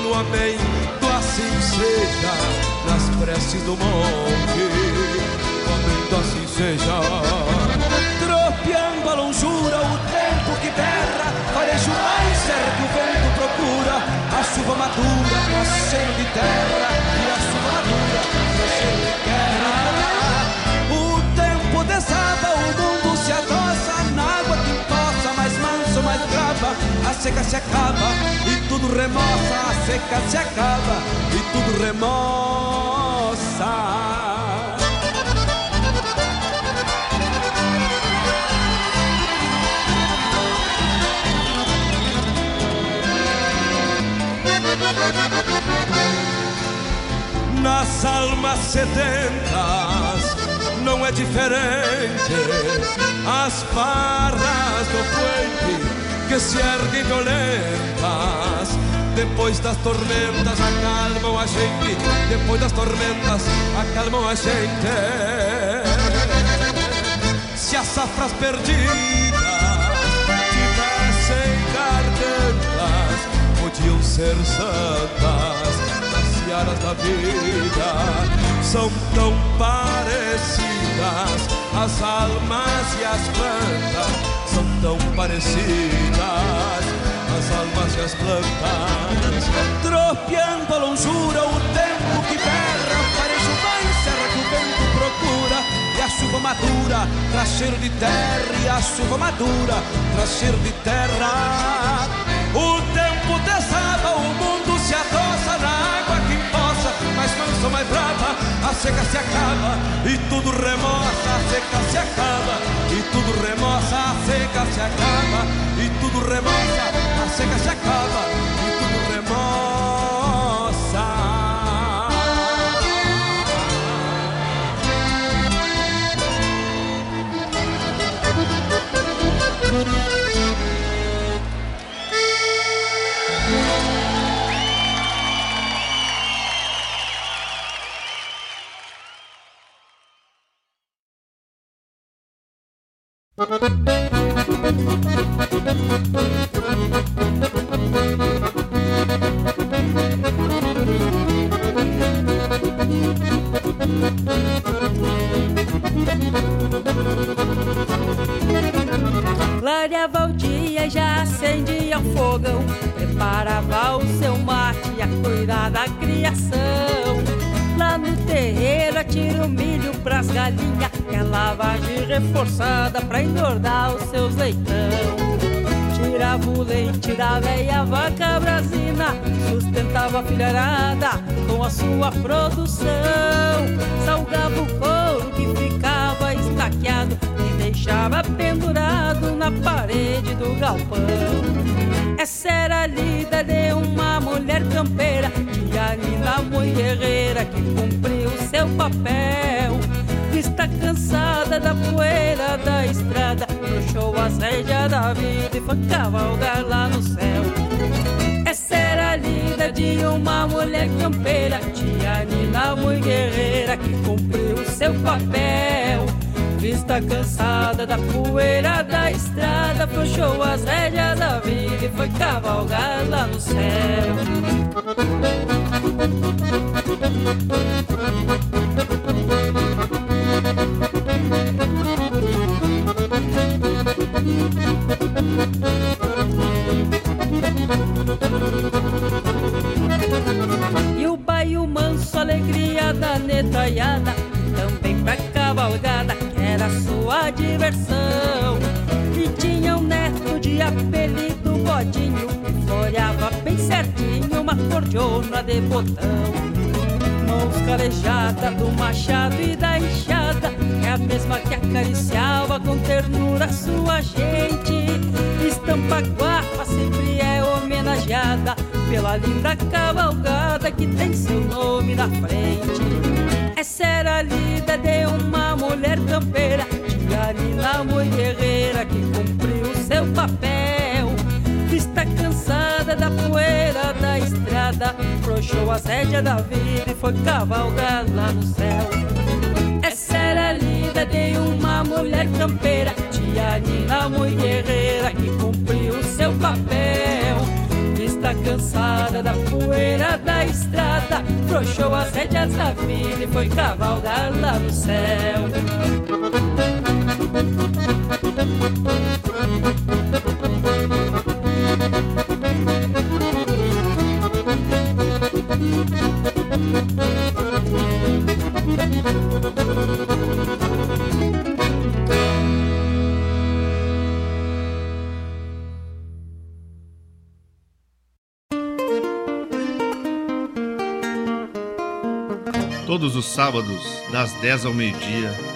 no amém do assim seja, nas preces do monte, no amém do assim seja. Tropeando a longura, o tempo que berra, farejo mais certo que o vento procura, a chuva madura, cheio de terra, e a chuva madura, cheio de terra. Seca se acaba e tudo remoça, a seca se acaba e tudo remoça. nas almas sedentas não é diferente. As barras do puente que se erguem violentas. Depois das tormentas acalmam a gente. Depois das tormentas acalmam a gente. Se as safras perdidas tivessem gargantas, podiam ser santas searas da vida são tão parecidas. As almas e as plantas são tão parecidas. As almas e as plantas tropeando a longura, o tempo que berra, parece uma serra que o vento procura. E a chuva madura traz cheiro de terra, e a chuva madura traz cheiro de terra. O tempo desaba, o mundo se adoça na água mais mansa, mais brava, a seca se acaba e tudo remoça, a seca se acaba e tudo remoça, a seca se acaba e tudo remoça, a seca se acaba e tudo remoça. Clareava Lá no terreiro atira o milho pras galinhas é lavagem reforçada pra engordar os seus leitão. Tirava o leite da velha vaca brasina, sustentava a filharada com a sua produção. Salgava o couro que ficava estaqueado e deixava pendurado na parede do galpão. Essa era a lida de uma mulher campeira, tia Nina muito guerreira que cumpriu seu papel. Está cansada da poeira da estrada Puxou as rédeas da vida e foi cavalgar lá no céu. Essa era a lida de uma mulher campeira Tia Nina, muito guerreira que cumpriu seu papel Vista cansada da poeira da estrada. Puxou as rédeas da vida e foi cavalgar lá no céu. E o baio manso, alegria da netaiada Também pra cavalgada, sua diversão. E tinha um neto de apelido Godinho Que bem certinho uma cordiona de botão mãos calejada do machado e da enxada É a mesma que acariciava com ternura sua gente. Estampa guapa sempre é homenageada pela linda cavalgada que tem seu nome na frente. Essa era a lida de uma mulher campeira, Tiarina muito guerreira que cumpriu seu papel. Vista cansada da poeira da estrada, frouxou a rédea da vida e foi cavalgar lá no céu. Essa era a lida de uma mulher campeira, tia Nina, muito guerreira, que cumpriu seu papel. Está cansada da poeira da estrada, frouxou as rédeas da vida e foi cavalgar lá no céu. Todos os sábados, das 10 ao meio-dia,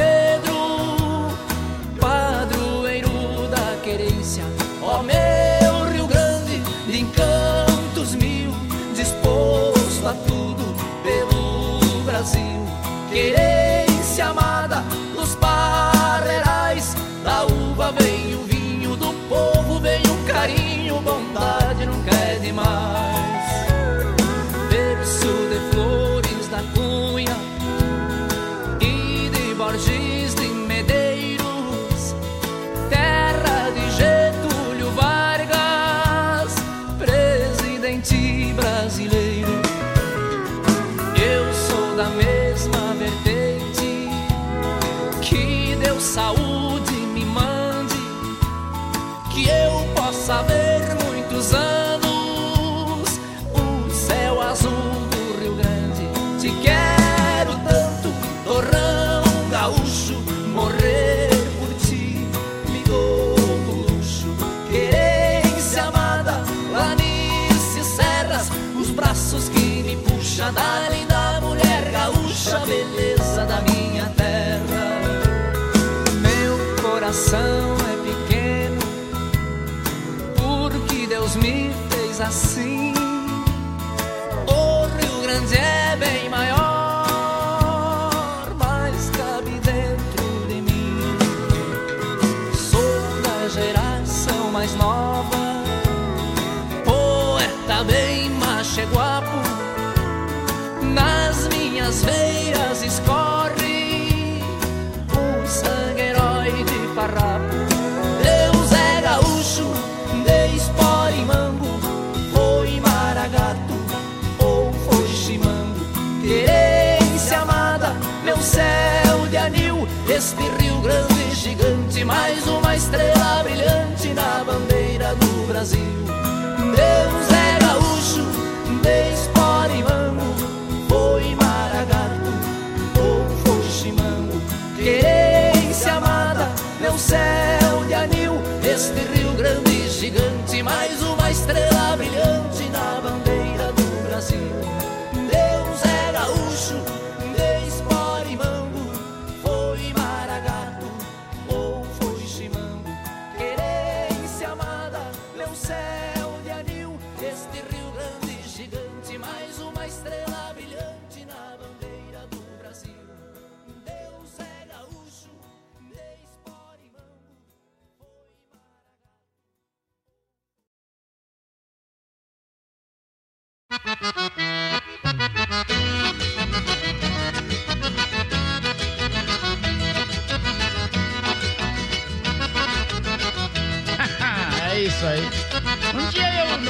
Gigante, mais uma estrela brilhante na bandeira do Brasil.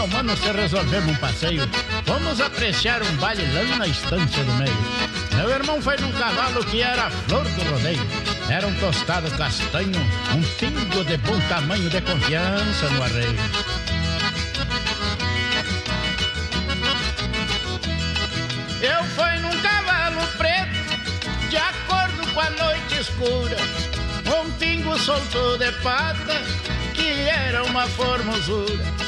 Mano se resolvemos um passeio. Fomos apreciar um baile lá na estância do meio. Meu irmão foi num cavalo que era a flor do rodeio. Era um tostado castanho, um pingo de bom tamanho de confiança no arreio. Eu fui num cavalo preto, de acordo com a noite escura. Um pingo soltou de pata, que era uma formosura.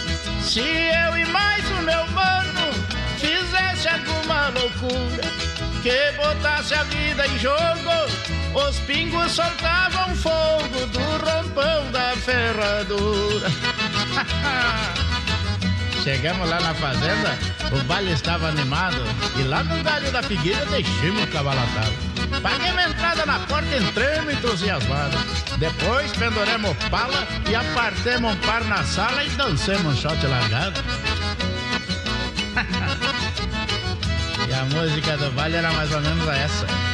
Se eu e mais o meu mano fizesse alguma loucura, que botasse a vida em jogo, os pingos soltavam fogo do rompão da ferradura. Chegamos lá na fazenda, o baile estava animado e lá no galho da figueira deixamos o cavalo atado. Paguei uma entrada na porta, entramos entusiasmados. Depois penduramos pala e apartemos um par na sala e dancemos um shot largado. e a música do baile era mais ou menos essa.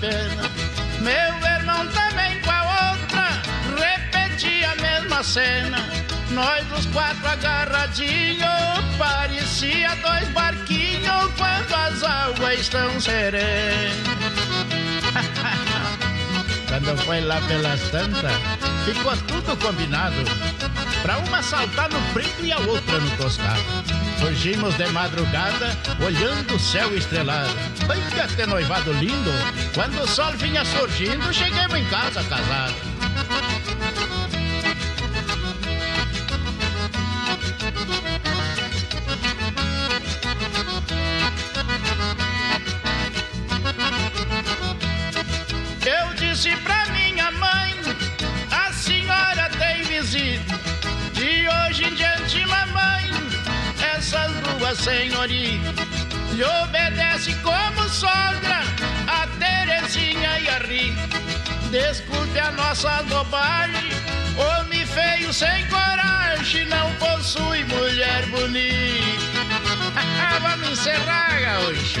Pena. Meu irmão também com a outra, repetia a mesma cena. Nós os quatro agarradinhos, parecia dois barquinhos quando as águas estão serenas. Quando foi lá pelas tantas, ficou tudo combinado. Pra uma saltar no preto e a outra no tostado. Surgimos de madrugada, olhando o céu estrelado. Ai, que até noivado lindo! Quando o sol vinha surgindo, chegamos em casa casados. Essas duas senhoritas lhe obedece como sogra, a Terezinha e a Rita. Desculpe a nossa bobagem, homem feio sem coragem, não possui mulher bonita. Vamos encerrar, gaúcho.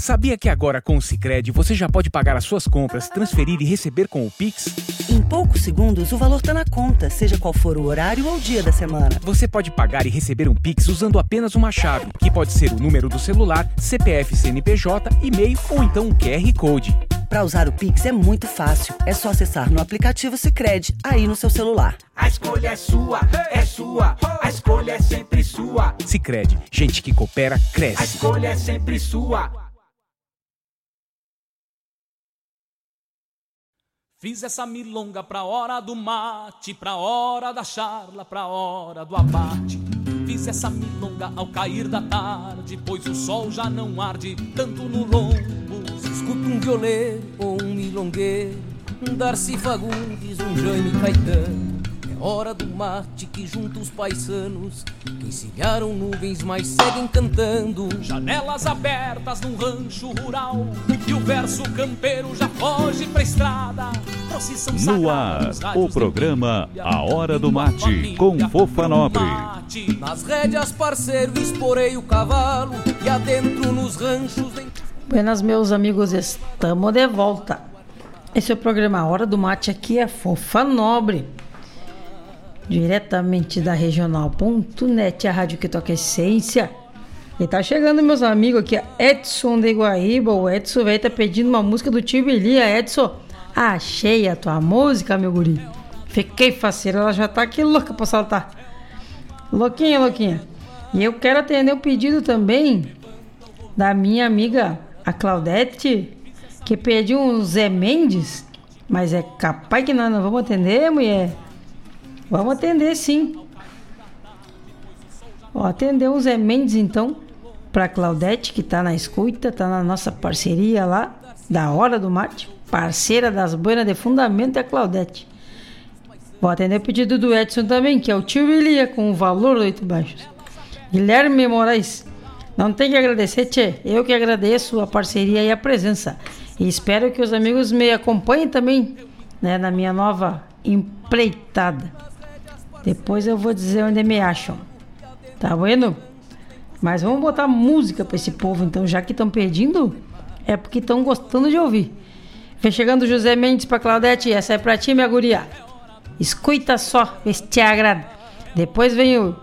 Sabia que agora com o Sicredi você já pode pagar as suas compras, transferir e receber com o Pix? Em poucos segundos, o valor tá na conta, seja qual for o horário ou o dia da semana. Você pode pagar e receber um Pix usando apenas uma chave, que pode ser o número do celular, CPF CNPJ, e-mail ou então um QR Code. Para usar o Pix é muito fácil. É só acessar no aplicativo Sicredi aí no seu celular. A escolha é sua, é sua. A escolha é sempre sua. Sicredi, gente que coopera A cresce. escolha é sempre sua. Fiz essa milonga pra hora do mate, pra hora da charla, pra hora do abate. Fiz essa milonga ao cair da tarde, pois o sol já não arde tanto no lombo. Se escuta um violeiro ou um milongueiro, um Darcy Fagundes, um Jaime Caetano. É hora do mate que junta os paisanos, que encilharam nuvens, mas seguem cantando. Janelas abertas num rancho rural, e o verso campeiro já foge pra estrada. No ar, o programa A Hora do Mate, com Fofa Nobre. Nas rédeas, parceiro, esporei o cavalo, e adentro nos ranchos. Buenas, meus amigos, estamos de volta. Esse é o programa A Hora do Mate, aqui é Fofa Nobre. Diretamente da Regional.net, a rádio que toca essência. E tá chegando, meus amigos, aqui, Edson de Guaíba. O Edson velho tá pedindo uma música do Tio Bilia. Edson, Achei a tua música, meu guri. Fiquei faceira, ela já tá aqui louca pra saltar. Louquinha, louquinha. E eu quero atender o pedido também da minha amiga, a Claudete, que pediu um Zé Mendes. Mas é capaz que nós não vamos atender, mulher. Vamos atender sim. Ó, atender o Zé Mendes então para Claudete que tá na escuta, tá na nossa parceria lá da Hora do Mate, parceira das boinas de fundamento é a Claudete. Vou atender o pedido do Edson também, que é o tio Ilia com o valor do oito baixos. Guilherme Moraes, não tem que agradecer, tchê. Eu que agradeço a parceria e a presença. E espero que os amigos me acompanhem também né, na minha nova empreitada. Depois eu vou dizer onde me acham. Tá bueno? Mas vamos botar música para esse povo, então, já que estão pedindo, é porque estão gostando de ouvir. Vem chegando José Mendes para Claudete, essa é para ti, minha guria. Escuta só, vê se te agrada. Depois vem o,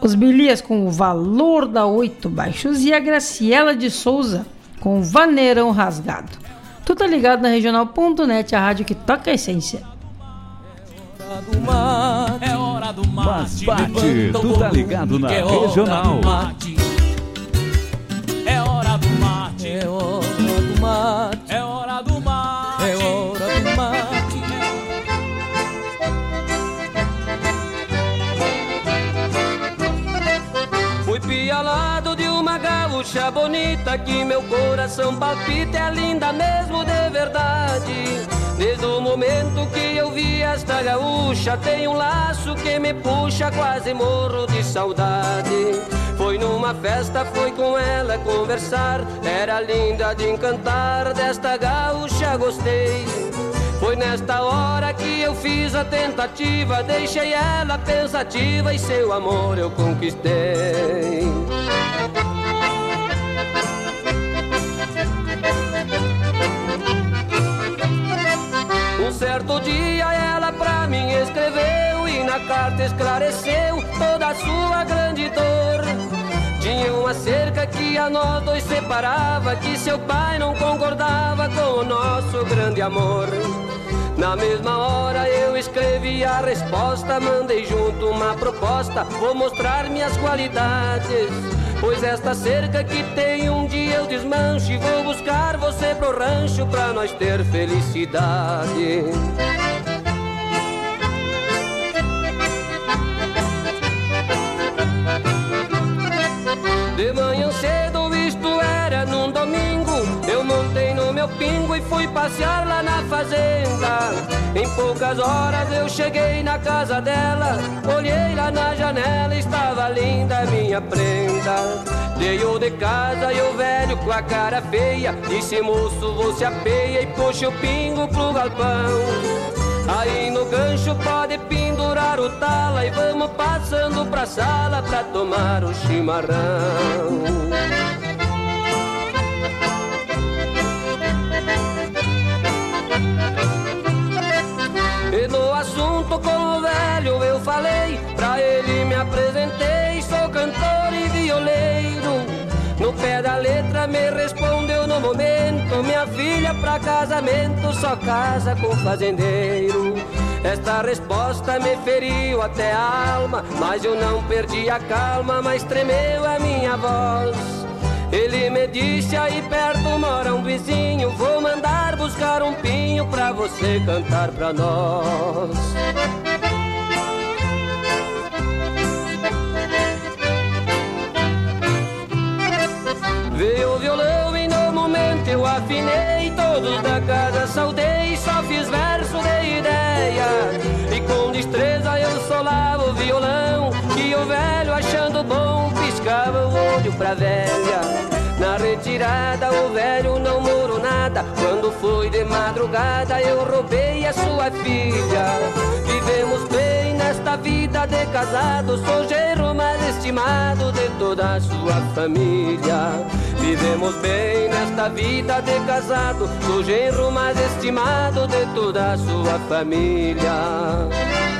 os Bilias com o valor da oito baixos e a Graciela de Souza com o vaneirão rasgado. Tu tá ligado na regional.net, a rádio que toca a essência. É hora do mate. Mas bate, tu tá ligado na regional. É hora do mate. É hora do mate. É hora do gaúcha bonita que meu coração palpita é linda mesmo de verdade. Desde o momento que eu vi esta gaúcha, tem um laço que me puxa, quase morro de saudade. Foi numa festa, foi com ela conversar, era linda de encantar, desta gaúcha gostei. Foi nesta hora que eu fiz a tentativa, deixei ela pensativa e seu amor eu conquistei. Certo dia ela pra mim escreveu e na carta esclareceu toda a sua grande dor. Tinha uma cerca que a nós dois separava, que seu pai não concordava com o nosso grande amor. Na mesma hora eu escrevi a resposta, mandei junto uma proposta, vou mostrar minhas qualidades. Pois esta cerca que tem um dia eu desmancho e vou buscar você pro rancho pra nós ter felicidade. De manhã cedo, isto era num domingo, meu pingo e fui passear lá na fazenda. Em poucas horas eu cheguei na casa dela, olhei lá na janela, estava linda minha prenda. Veio de casa e o velho com a cara feia, disse moço, você apeia e puxa o pingo pro galpão. Aí no gancho pode pendurar o tala e vamos passando pra sala pra tomar o chimarrão. Velho eu falei, pra ele me apresentei, sou cantor e violeiro. No pé da letra me respondeu no momento, minha filha pra casamento só casa com fazendeiro. Esta resposta me feriu até a alma, mas eu não perdi a calma, mas tremeu a minha voz. Ele me disse aí perto mora um vizinho, vou mandar buscar um pinho pra você cantar pra nós. Veio o violão e no momento eu afinei Todos da casa. Saudei, só fiz verso de ideia. E com destreza eu solava o violão. E o velho achando bom piscava o olho pra velha o velho não morou nada. Quando foi de madrugada eu roubei a sua filha. Vivemos bem nesta vida de casado Sou genro mais estimado de toda a sua família. Vivemos bem nesta vida de casado Sou genro mais estimado de toda a sua família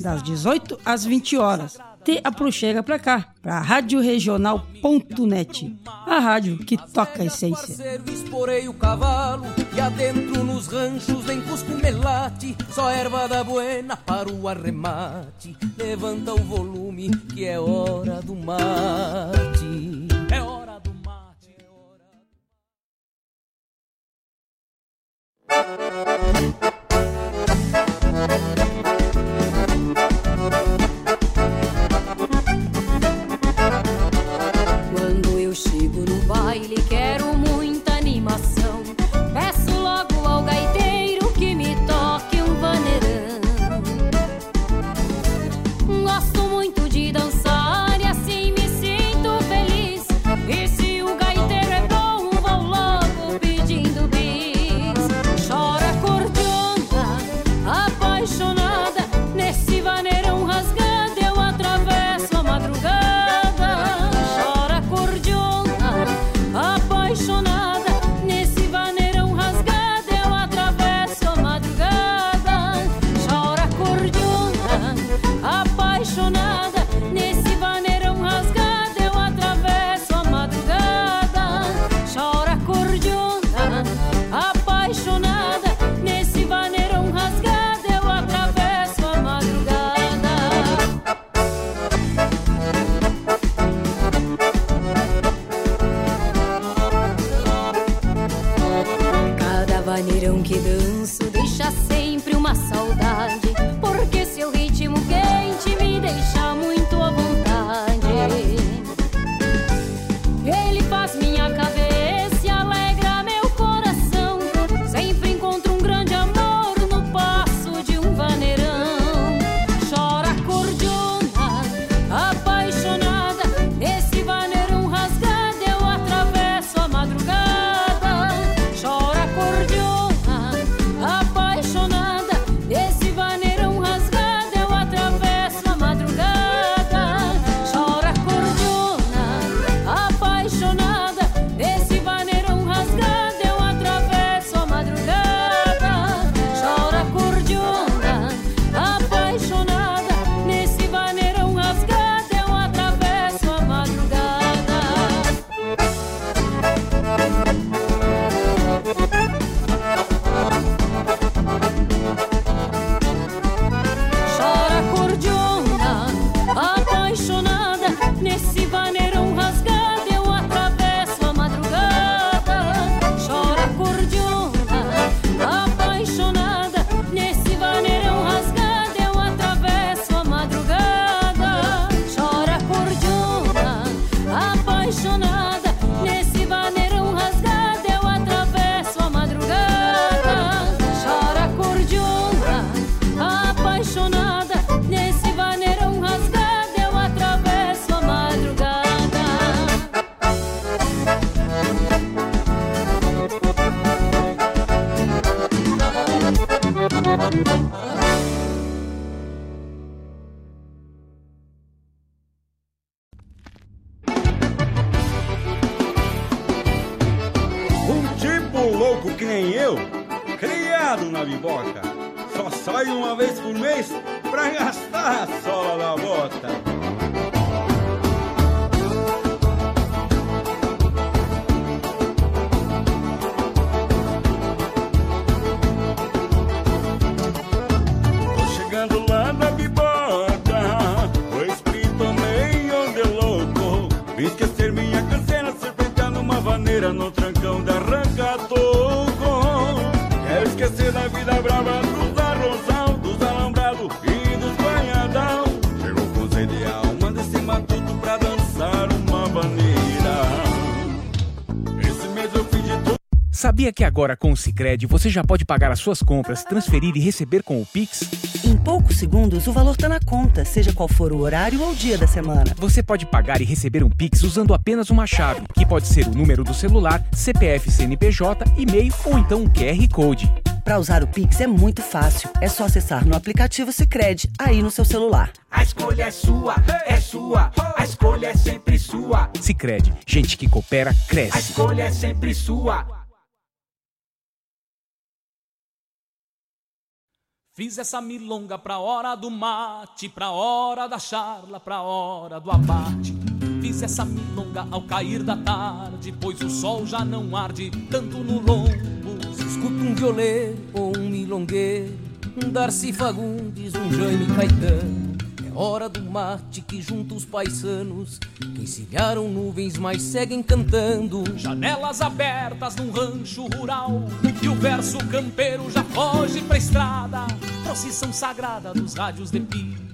das 18 às 20 horas. Te aproxega para cá, para radioregional.net, a rádio que toca a essência. Esporei o cavalo e adentro nos ranchos vem cusco só erva da buena para o arremate. Levanta o volume que é hora do mate. É hora do mate, é hora. do mate. Sabia que agora com o Sicredi você já pode pagar as suas compras, transferir e receber com o Pix? Em poucos segundos, o valor está na conta, seja qual for o horário ou o dia da semana. Você pode pagar e receber um Pix usando apenas uma chave, que pode ser o número do celular, CPF, CNPJ, e-mail ou então um QR Code. Para usar o Pix é muito fácil. É só acessar no aplicativo Sicredi aí no seu celular. A escolha é sua, é sua. A escolha é sempre sua. Sicredi, gente que coopera cresce. A escolha é sempre sua. Fiz essa milonga pra hora do mate, pra hora da charla, pra hora do abate. Fiz essa milonga ao cair da tarde, pois o sol já não arde tanto no lombo. Se escuta um violeiro ou um milongueiro, um Darcy Fagundes, um Jaime Caetano. Hora do mate que junta os paisanos, que encilharam nuvens, mas seguem cantando. Janelas abertas num rancho rural, e o verso campeiro já foge pra estrada. Procissão sagrada dos rádios de pilha,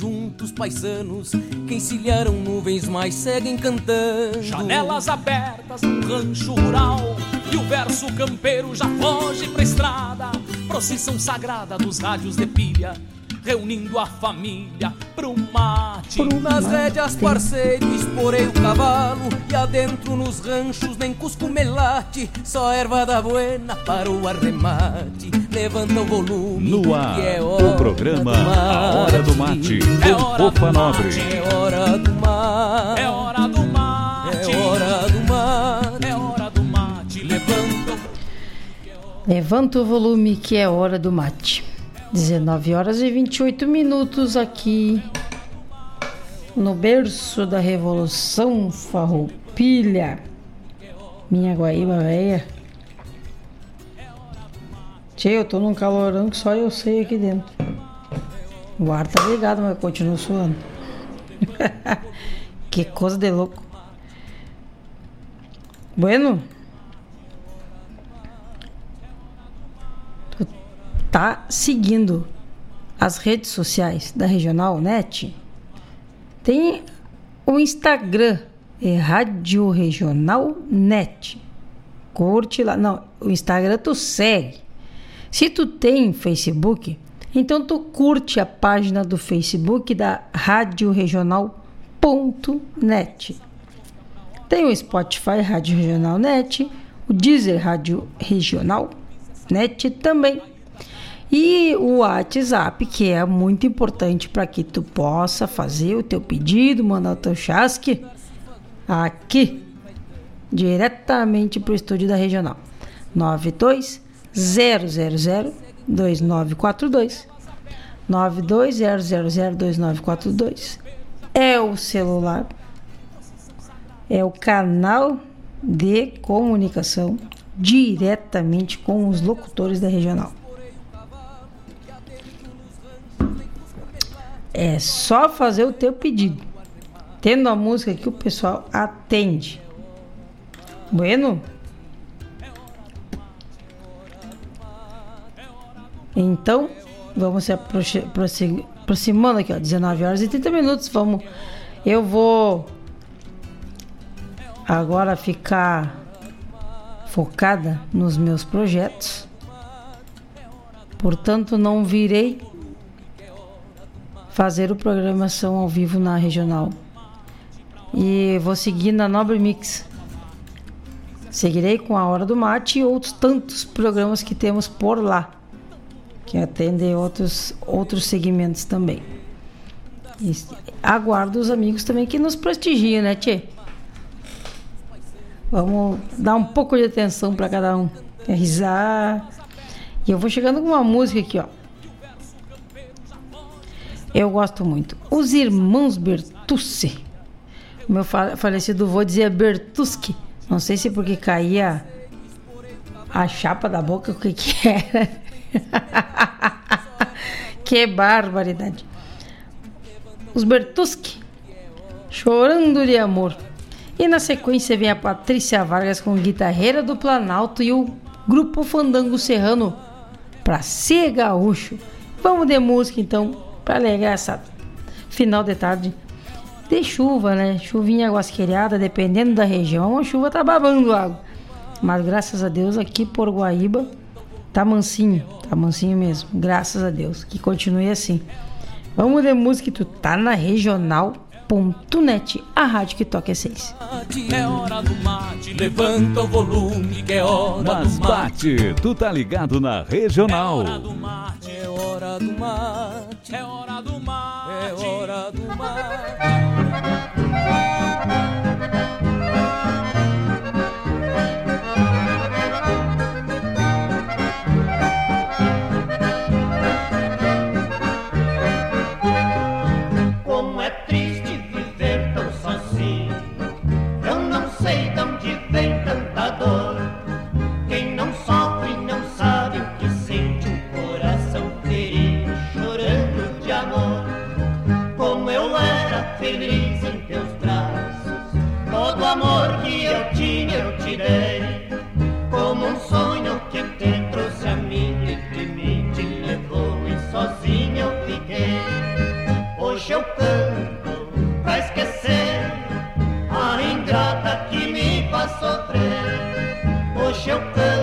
que junta os paisanos Que encilharam nuvens, mas seguem cantando. Janelas abertas num rancho rural E o verso campeiro já foge pra estrada. Procissão sagrada dos rádios de pilha Reunindo a família pro mate. Nas rédeas, parceiro, esporei o cavalo E adentro nos ranchos nem cusco melate Só erva da buena para o arremate. Levanta o volume No ar, que é hora o programa do A Hora do Mate, É com hora do Nobre. É hora do mate. É hora do mate. É hora do mate. É hora do mate. Levanta o Levanta o volume que é hora do mate. 19 horas e 28 minutos aqui no berço da Revolução Farroupilha. Minha Guaíba velha. Tchê, eu tô num calorão que só eu sei aqui dentro. O ar tá ligado, mas continua suando. que coisa de louco. Bueno. Tá seguindo as redes sociais da Regional Net? Tem o Instagram, é Rádio Regional Net. Curte lá. Não, o Instagram tu segue. Se tu tem Facebook, então tu curte a página do Facebook da Rádio Regional.net. Tem o Spotify Rádio Regional Net, o Deezer Rádio Regional Net também. E o WhatsApp, que é muito importante para que tu possa fazer o teu pedido, mandar o teu chasque aqui, diretamente para o estúdio da Regional. 92 000 2942 92000 2942 é o celular, é o canal de comunicação diretamente com os locutores da regional. É só fazer o teu pedido. Tendo a música que o pessoal atende. Bueno? Então, vamos se aproximando aqui, ó, 19 horas e 30 minutos. Vamos. Eu vou agora ficar focada nos meus projetos. Portanto, não virei fazer o programação ao vivo na regional. E vou seguir na Nobre Mix. Seguirei com a Hora do Mate e outros tantos programas que temos por lá, que atendem outros, outros segmentos também. E aguardo os amigos também que nos prestigiem, né, Tchê? Vamos dar um pouco de atenção para cada um. Risar. E eu vou chegando com uma música aqui, ó. Eu gosto muito. Os Irmãos Bertucci. O meu falecido vô dizia Bertuschi. Não sei se porque caía a chapa da boca, o que que era. que barbaridade. Os Bertuschi. Chorando de amor. E na sequência vem a Patrícia Vargas com guitarreira do Planalto e o grupo Fandango Serrano pra ser gaúcho. Vamos de música então para alegrar essa final de tarde de chuva, né? Chuvinha guasqueirada, dependendo da região, a chuva tá babando água. Mas graças a Deus aqui por Guaíba tá mansinho, tá mansinho mesmo. Graças a Deus, que continue assim. Vamos de música, tu tá na regional.net, a rádio que toca essência. É hora do mate, levanta o volume que é hora Mas do mate. bate, tu tá ligado na regional. É hora do mate, é hora do mate, é hora do mate. Como Canto pra esquecer a ingrata que me faz sofrer. Hoje eu canto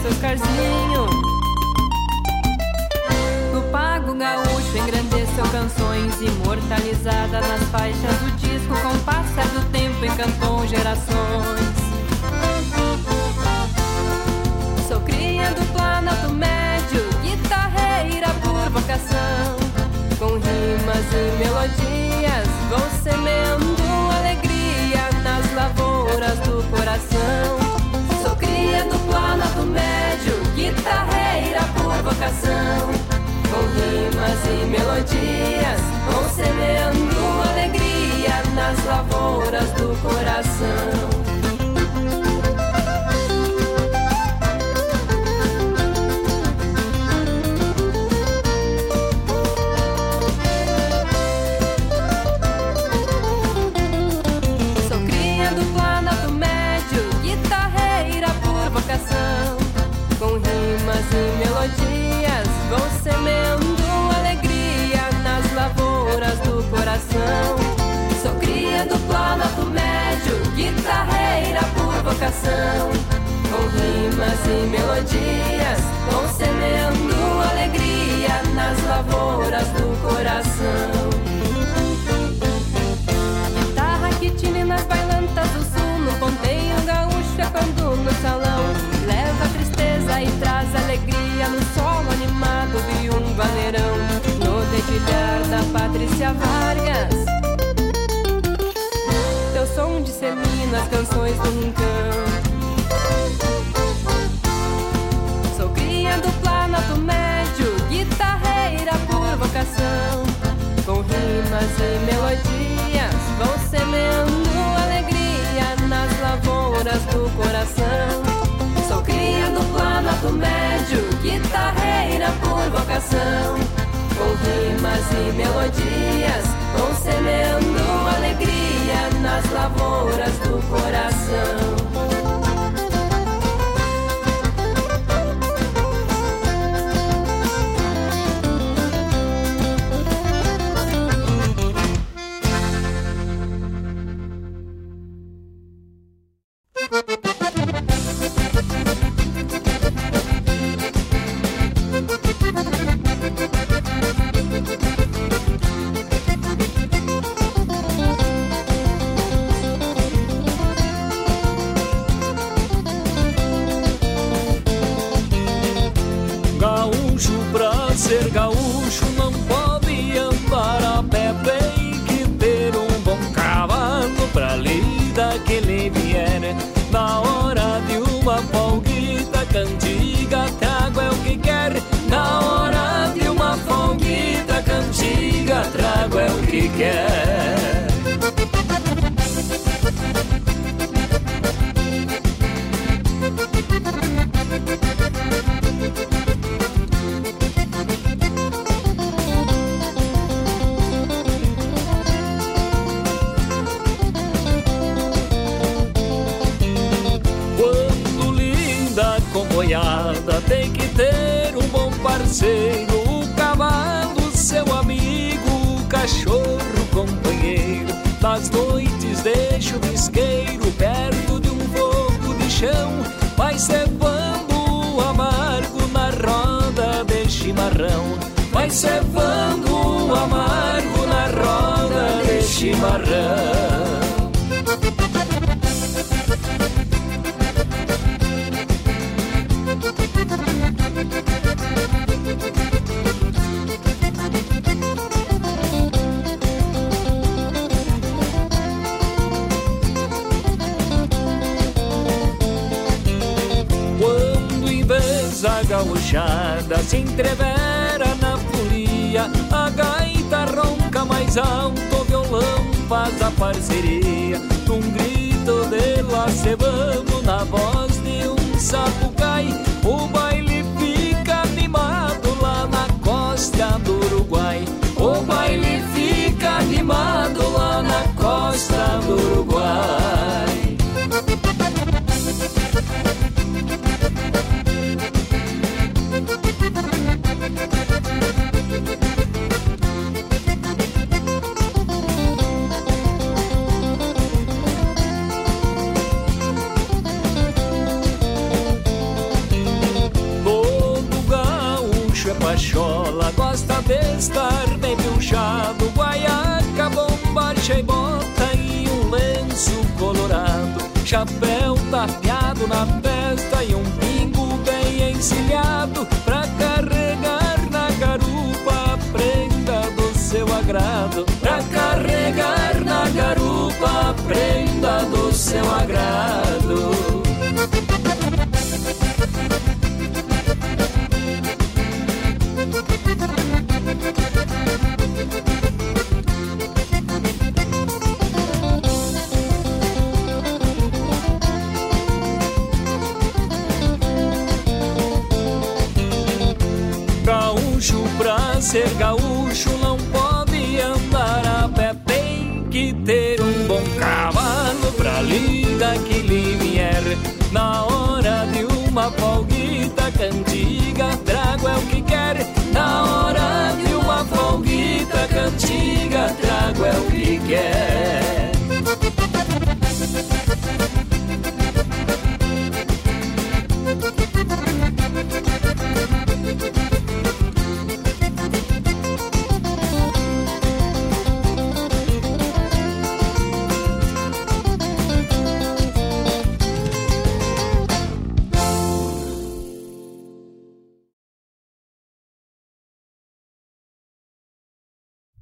do mestre Oscarzinho. No pago gaúcho engrandeceu canções imortalizadas nas faixas do disco com o passar do tempo encantou gerações. Sou cria do Planalto Médio, guitarreira por vocação. Com rimas e melodias, vou semeando alegria nas lavouras do coração. Guitarreira por vocação. Com rimas e melodias, vou semeando alegria nas lavouras do coração. Com rimas e melodias, semeando alegria nas lavouras do coração. Guitarra que tine nas bailantas do sul No ponteio gaúcho é quando no salão. Leva tristeza e traz alegria No solo animado de um vaneirão. No dedilhar da Patrícia Vargas som dissemina as canções do rincão Sou cria do Planalto Médio Guitarreira por vocação. Com rimas e melodias Vão semeando alegria Nas lavouras do coração. Sou cria do Planalto Médio Guitarreira por vocação Com rimas e melodias Vão alegria Nas lavouras do coração parceiro O cavalo, seu amigo, o cachorro, companheiro. Nas noites de chuvisqueiro, perto de um fogo de chão Vai cevando o amargo na roda de chimarrão. Vai cevando o amargo na roda de chimarrão se entrevera na folia. A gaita ronca mais alto, o violão faz a parceria. Num grito de vamos na voz de um sapucai. O baile fica animado lá na costa do Uruguai. O baile fica animado lá na costa do Uruguai Chapéu tapeado na festa e um pingo bem encilhado pra carregar na garupa a prenda do seu agrado. Pra carregar na garupa a prenda do seu agrado. Cantiga, trago é o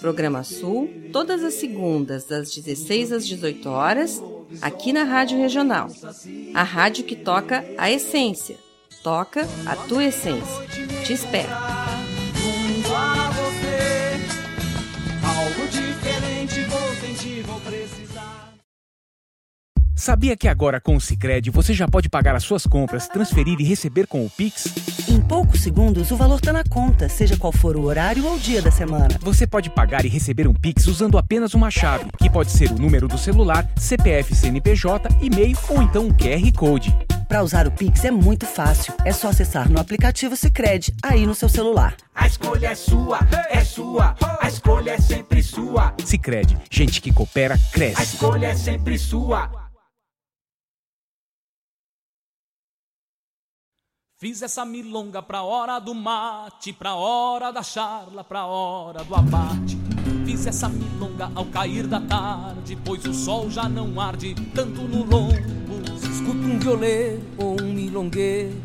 Programa Sul, todas as segundas, das 16 às 18 horas, aqui na Rádio Regional. A rádio que toca a essência. Toca a tua essência. Te espero. Sabia que agora com o Sicredi você já pode pagar as suas compras, transferir e receber com o Pix? Em poucos segundos, o valor está na conta, seja qual for o horário ou o dia da semana. Você pode pagar e receber um Pix usando apenas uma chave, que pode ser o número do celular, CPF CNPJ, e-mail ou então um QR Code. Para usar o Pix é muito fácil. É só acessar no aplicativo Sicredi aí no seu celular. A escolha é sua, é sua. A escolha é sempre sua. Sicredi, gente que coopera A cresce. escolha é sempre sua. Fiz essa milonga pra hora do mate, pra hora da charla, pra hora do abate. Fiz essa milonga ao cair da tarde, pois o sol já não arde tanto no lombo. Se escuta um violeiro ou um milongueiro,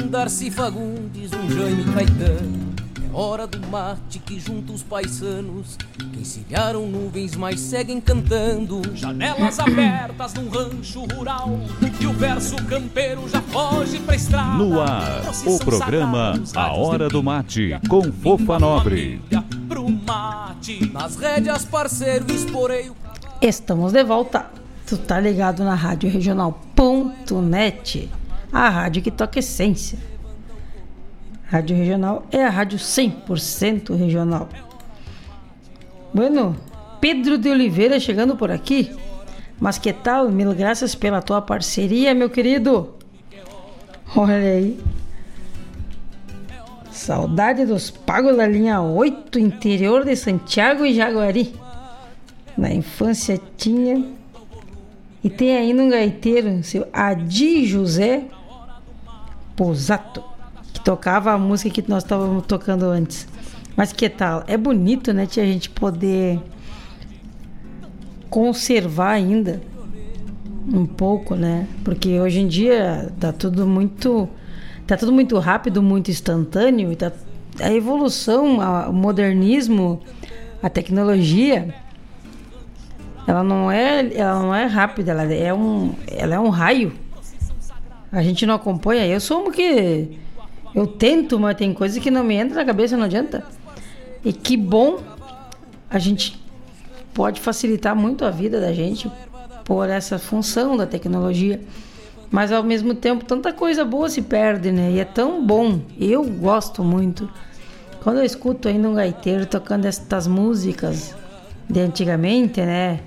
um Darcy Fagundes, um Jaime Caetano. Hora do mate que junta os paisanos, que encilharam nuvens, mas seguem cantando. Janelas abertas num rancho rural, e o verso campeiro já foge pra estrada. No ar, o programa A Hora do Mate, com Fofa Nobre. Pro mate, nas rédeas, parceiro, esporei o Estamos de volta. Tu tá ligado na Rádio Regional.net, a rádio que toca essência. Rádio Regional é a rádio 100% regional. Bueno, Pedro de Oliveira chegando por aqui. Mas que tal? Mil graças pela tua parceria, meu querido. Olha aí. Saudade dos pagos da linha 8, interior de Santiago e Jaguari. Na infância tinha. E tem ainda um gaiteiro, seu Adi José Posato, tocava a música que nós estávamos tocando antes. Mas que tal? É bonito, né, tia, a gente poder conservar ainda um pouco, né? Porque hoje em dia tá tudo muito tá tudo muito rápido, muito instantâneo, e tá a evolução, a- o modernismo, a tecnologia, ela não é, ela não é rápida, ela é um, ela é um raio. A gente não acompanha. Eu sou um que eu tento, mas tem coisa que não me entra na cabeça, não adianta. E que bom a gente pode facilitar muito a vida da gente por essa função da tecnologia. Mas ao mesmo tempo, tanta coisa boa se perde, né? E é tão bom. Eu gosto muito. Quando eu escuto ainda um gaiteiro tocando estas músicas de antigamente, né?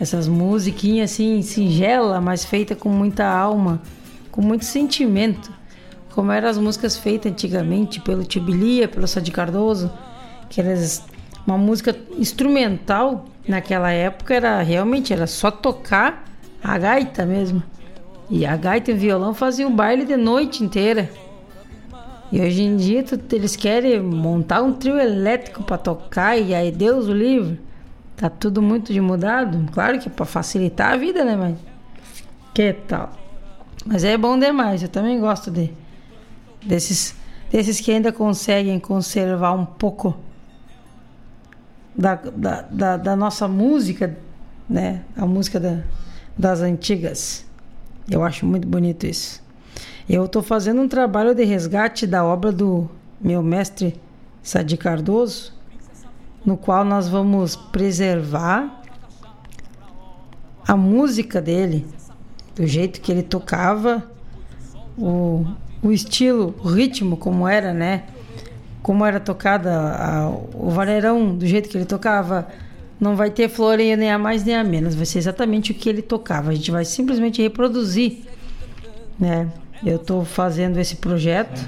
Essas musiquinhas assim, singela, mas feita com muita alma, com muito sentimento. Como eram as músicas feitas antigamente pelo Tibilia, pelo Sadi Cardoso, aquelas uma música instrumental naquela época era realmente era só tocar a gaita mesmo. E a gaita e o violão faziam o baile de noite inteira. E hoje em dia tu, eles querem montar um trio elétrico para tocar e aí Deus o livre. Tá tudo muito de mudado. Claro que é para facilitar a vida, né, mas que tal? Mas é bom demais. Eu também gosto de desses desses que ainda conseguem conservar um pouco da, da, da, da nossa música, né? A música da, das antigas. Eu acho muito bonito isso. Eu estou fazendo um trabalho de resgate da obra do meu mestre Sadi Cardoso, no qual nós vamos preservar a música dele, do jeito que ele tocava, o, o estilo, o ritmo, como era, né? Como era tocada a, o vaneirão, do jeito que ele tocava. Não vai ter floreio nem a mais nem a menos, vai ser exatamente o que ele tocava. A gente vai simplesmente reproduzir, né? Eu estou fazendo esse projeto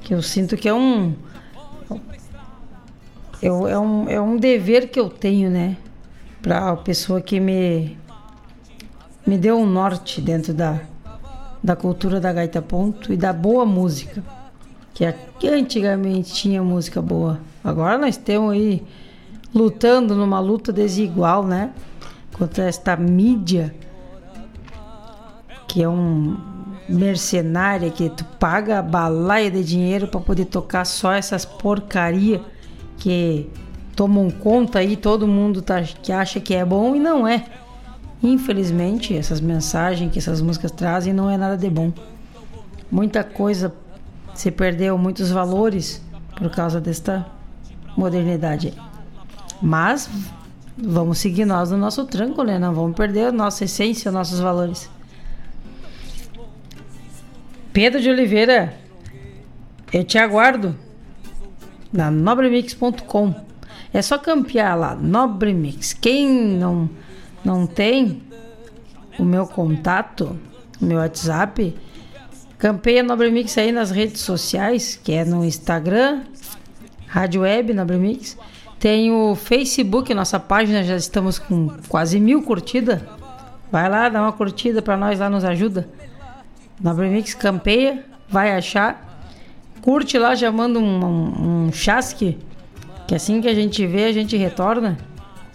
que eu sinto que é um, eu, é um é um dever que eu tenho, né? Para a pessoa que me me deu um norte dentro da da cultura da gaita ponto e da boa música. Que antigamente tinha música boa. Agora nós temos aí lutando numa luta desigual, né? Contra esta mídia que é um mercenária que tu paga a balaia de dinheiro para poder tocar só essas porcaria que tomam conta aí todo mundo tá, que acha que é bom e não é. Infelizmente, essas mensagens que essas músicas trazem não é nada de bom. Muita coisa se perdeu, muitos valores por causa desta modernidade. Mas vamos seguir nós no nosso tranco, né? Não vamos perder a nossa essência, nossos valores. Pedro de Oliveira, eu te aguardo na nobremix.com. É só campear lá, Nobremix. Quem não não tem o meu contato, o meu WhatsApp, campeia Nobremix aí nas redes sociais, que é no Instagram, Rádio Web Nobremix. Tem o Facebook, nossa página, já estamos com quase mil curtidas. Vai lá, dá uma curtida para nós lá, nos ajuda. Nobremix campeia, vai achar. Curte lá, já manda um, um, um chasque, que assim que a gente vê, a gente retorna.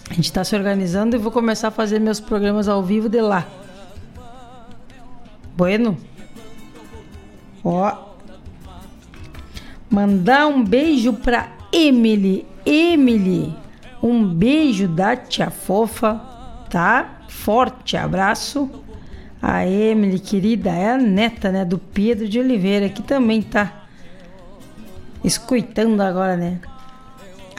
A gente está se organizando e vou começar a fazer meus programas ao vivo de lá. Bueno? Ó. Mandar um beijo pra Emily. Emily, um beijo da tia fofa, tá? Forte abraço. A Emily, querida, é a neta, né, do Pedro de Oliveira, que também tá escutando agora, né?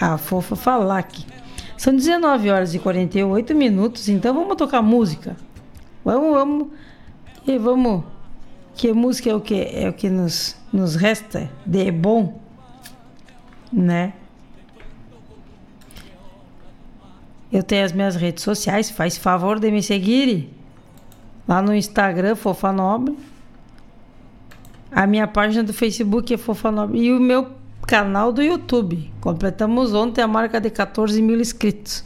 A fofa falar aqui. São 19 horas e 48 minutos, então vamos tocar música. Vamos, vamos. E vamos. Que música é o que é o que nos, nos resta de bom, né? Eu tenho as minhas redes sociais, faz favor de me seguir lá no Instagram Fofa Nobre. A minha página do Facebook é Fofa Nobre e o meu canal do YouTube. Completamos ontem a marca de 14 mil inscritos.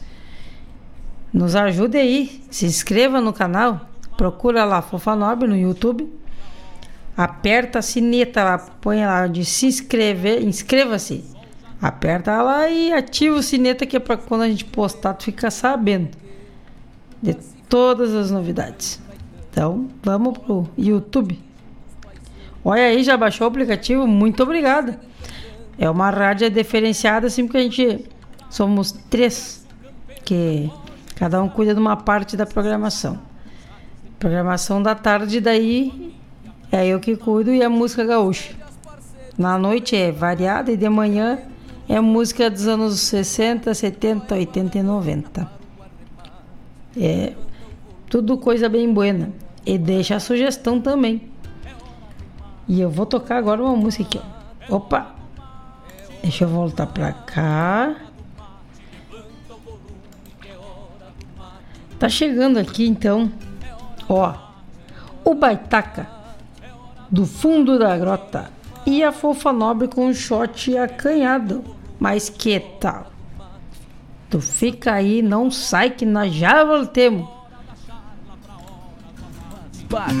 Nos ajude aí, se inscreva no canal, procura lá Fofa Nobre no YouTube. Aperta a sineta lá, põe lá de se inscrever, inscreva-se. Aperta lá e ativa o sineta que é para quando a gente postar tu ficar sabendo de todas as novidades. Então, vamos pro YouTube. Olha aí, já baixou o aplicativo? Muito obrigada. É uma rádio diferenciada, assim, porque a gente somos três, que cada um cuida de uma parte da programação. Programação da tarde, daí é eu que cuido e a música gaúcha. Na noite é variada e de manhã é música dos anos 60, 70, 80 e 90. É tudo coisa bem buena. E deixa a sugestão também. E eu vou tocar agora uma música aqui, ó. Opa! Deixa eu voltar pra cá. Tá chegando aqui então, ó, o Baitaca do fundo da grota e a fofa nobre com um shot acanhado. Mas que tal? Tu fica aí, não sai que nós já voltemos. Bate,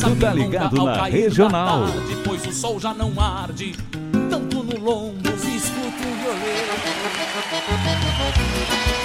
tu tá ligado na regional. Tarde, pois o sol já não arde, tanto no lombo Fui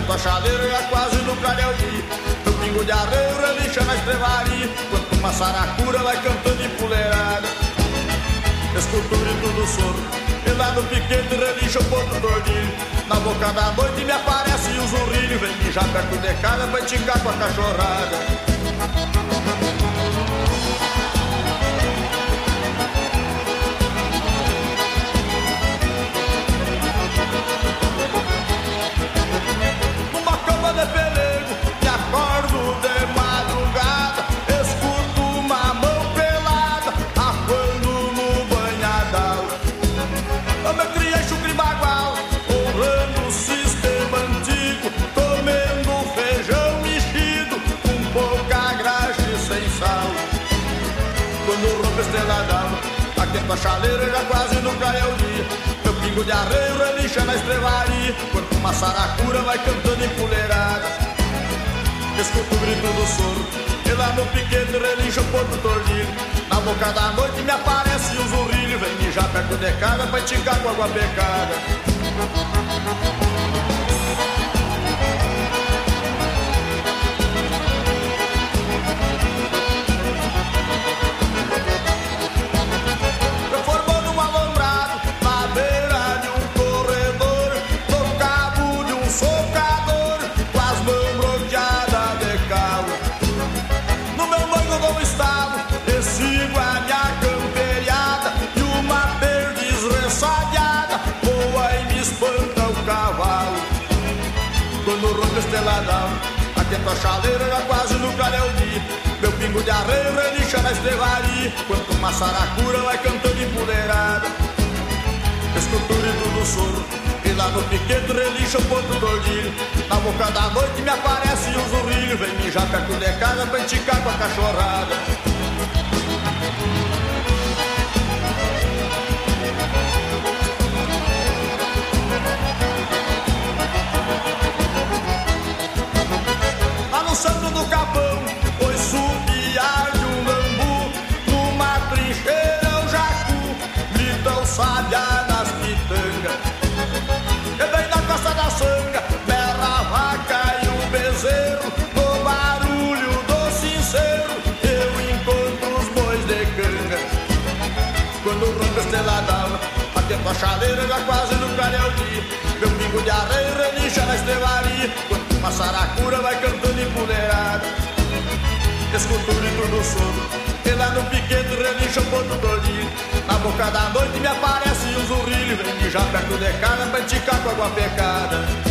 Aquento a chaleira e é quase no calhauí Meu pingo de arreio relincha na estrevaria Quanto uma saracura vai cantando empoleirada Escuto o grito do soro E lá no piquete relincha o ponto do ordilho Na boca da noite me aparece o zurrilho Vem mijar perto de casa pra esticar com a cachorrada chaleira já quase nunca é o dia Meu pingo de arreio relincha na estrevaria Quanto uma saracura vai cantando empoleirada Escuto o grito do soro E lá no piquete relincha o porto tordilho Na boca da noite me aparece o zurrilho Vem mijar perto de casa pra esticar com água pecada Atento a chaleira já quase no calhau dia Meu pingo de arreio relincha na estrevaria Quanto uma saracura vai cantando empoleirada Escuto o do soro E lá no piquete relincha o ponto do ordilho Na boca da noite me aparece o zurrilho. Vem mijar perto de casa pra esticar com a cachorrada capão Foi subiar de um bambu Numa trincheira o jacu Grita o sabiá nas pitangas. E bem na costa da sanga Berra a vaca e o bezerro No barulho do sincero Eu encontro os bois de canga. Quando rompe esteladão Atento a chaleira já quase no calhau dia Meu pingo de arreio relincha na estrevaria Quanto saracura vai cantando empoleirada Escuto o grito do sono E lá no piquete relincha o ponto todinho Na boca da noite me aparece o zurrilho. Vem mijar perto de casa pra com água pecada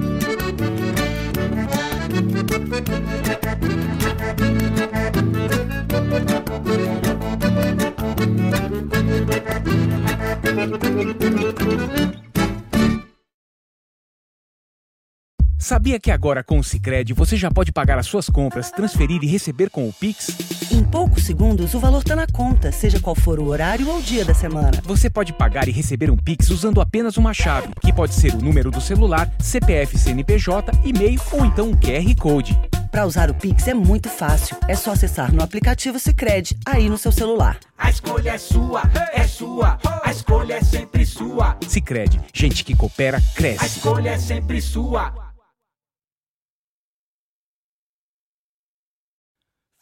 Sabia que agora com o Sicredi você já pode pagar as suas compras, transferir e receber com o Pix? Em poucos segundos, o valor está na conta, seja qual for o horário ou dia da semana. Você pode pagar e receber um Pix usando apenas uma chave, que pode ser o número do celular, CPF CNPJ, e-mail ou então um QR Code. Para usar o Pix é muito fácil. É só acessar no aplicativo Sicredi aí no seu celular. A escolha é sua, é sua. A escolha é sempre sua. Sicredi, gente que coopera cresce. A escolha é sempre sua.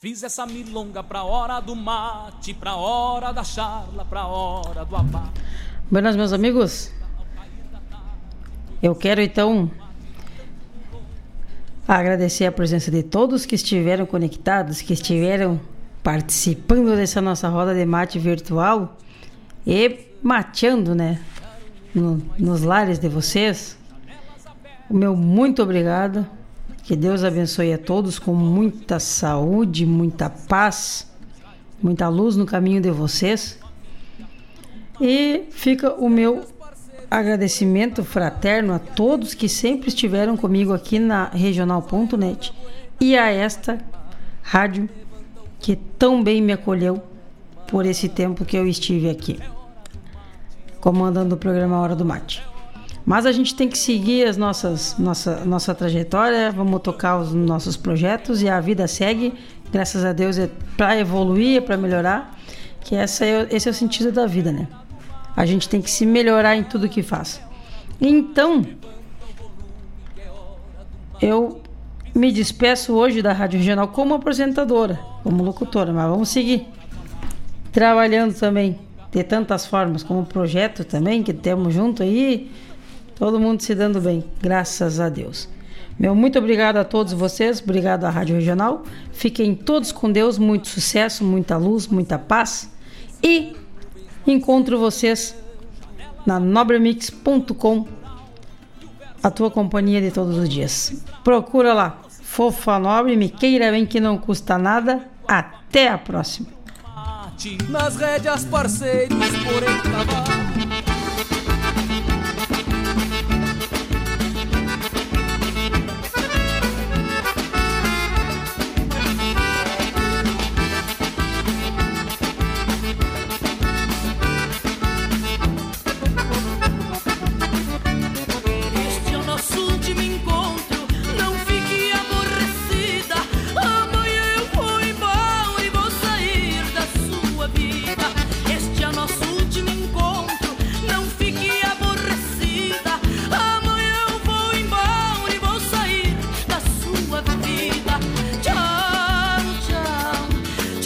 Fiz essa milonga pra hora do mate, pra hora da charla, pra hora do abate. Buenas, meus amigos. Eu quero então agradecer a presença de todos que estiveram conectados, que estiveram participando dessa nossa roda de mate virtual e mateando, né, no, nos lares de vocês. O meu muito obrigado que Deus abençoe a todos com muita saúde, muita paz, muita luz no caminho de vocês. E fica o meu agradecimento fraterno a todos que sempre estiveram comigo aqui na regional.net e a esta rádio que tão bem me acolheu por esse tempo que eu estive aqui, comandando o programa Hora do Mate. Mas a gente tem que seguir as nossas nossa nossa trajetória, vamos tocar os nossos projetos e a vida segue. Graças a Deus é para evoluir, é para melhorar, que essa é, esse é o sentido da vida, né? A gente tem que se melhorar em tudo que faz. Então, eu me despeço hoje da Rádio Regional como apresentadora, como locutora, mas vamos seguir trabalhando também de tantas formas, como projeto também que temos junto aí Todo mundo se dando bem, graças a Deus. Meu muito obrigado a todos vocês, obrigado à Rádio Regional. Fiquem todos com Deus, muito sucesso, muita luz, muita paz. E encontro vocês na nobremix.com, a tua companhia de todos os dias. Procura lá. fofa nobre, me queira bem que não custa nada. Até a próxima. Nas rédeas parceiros,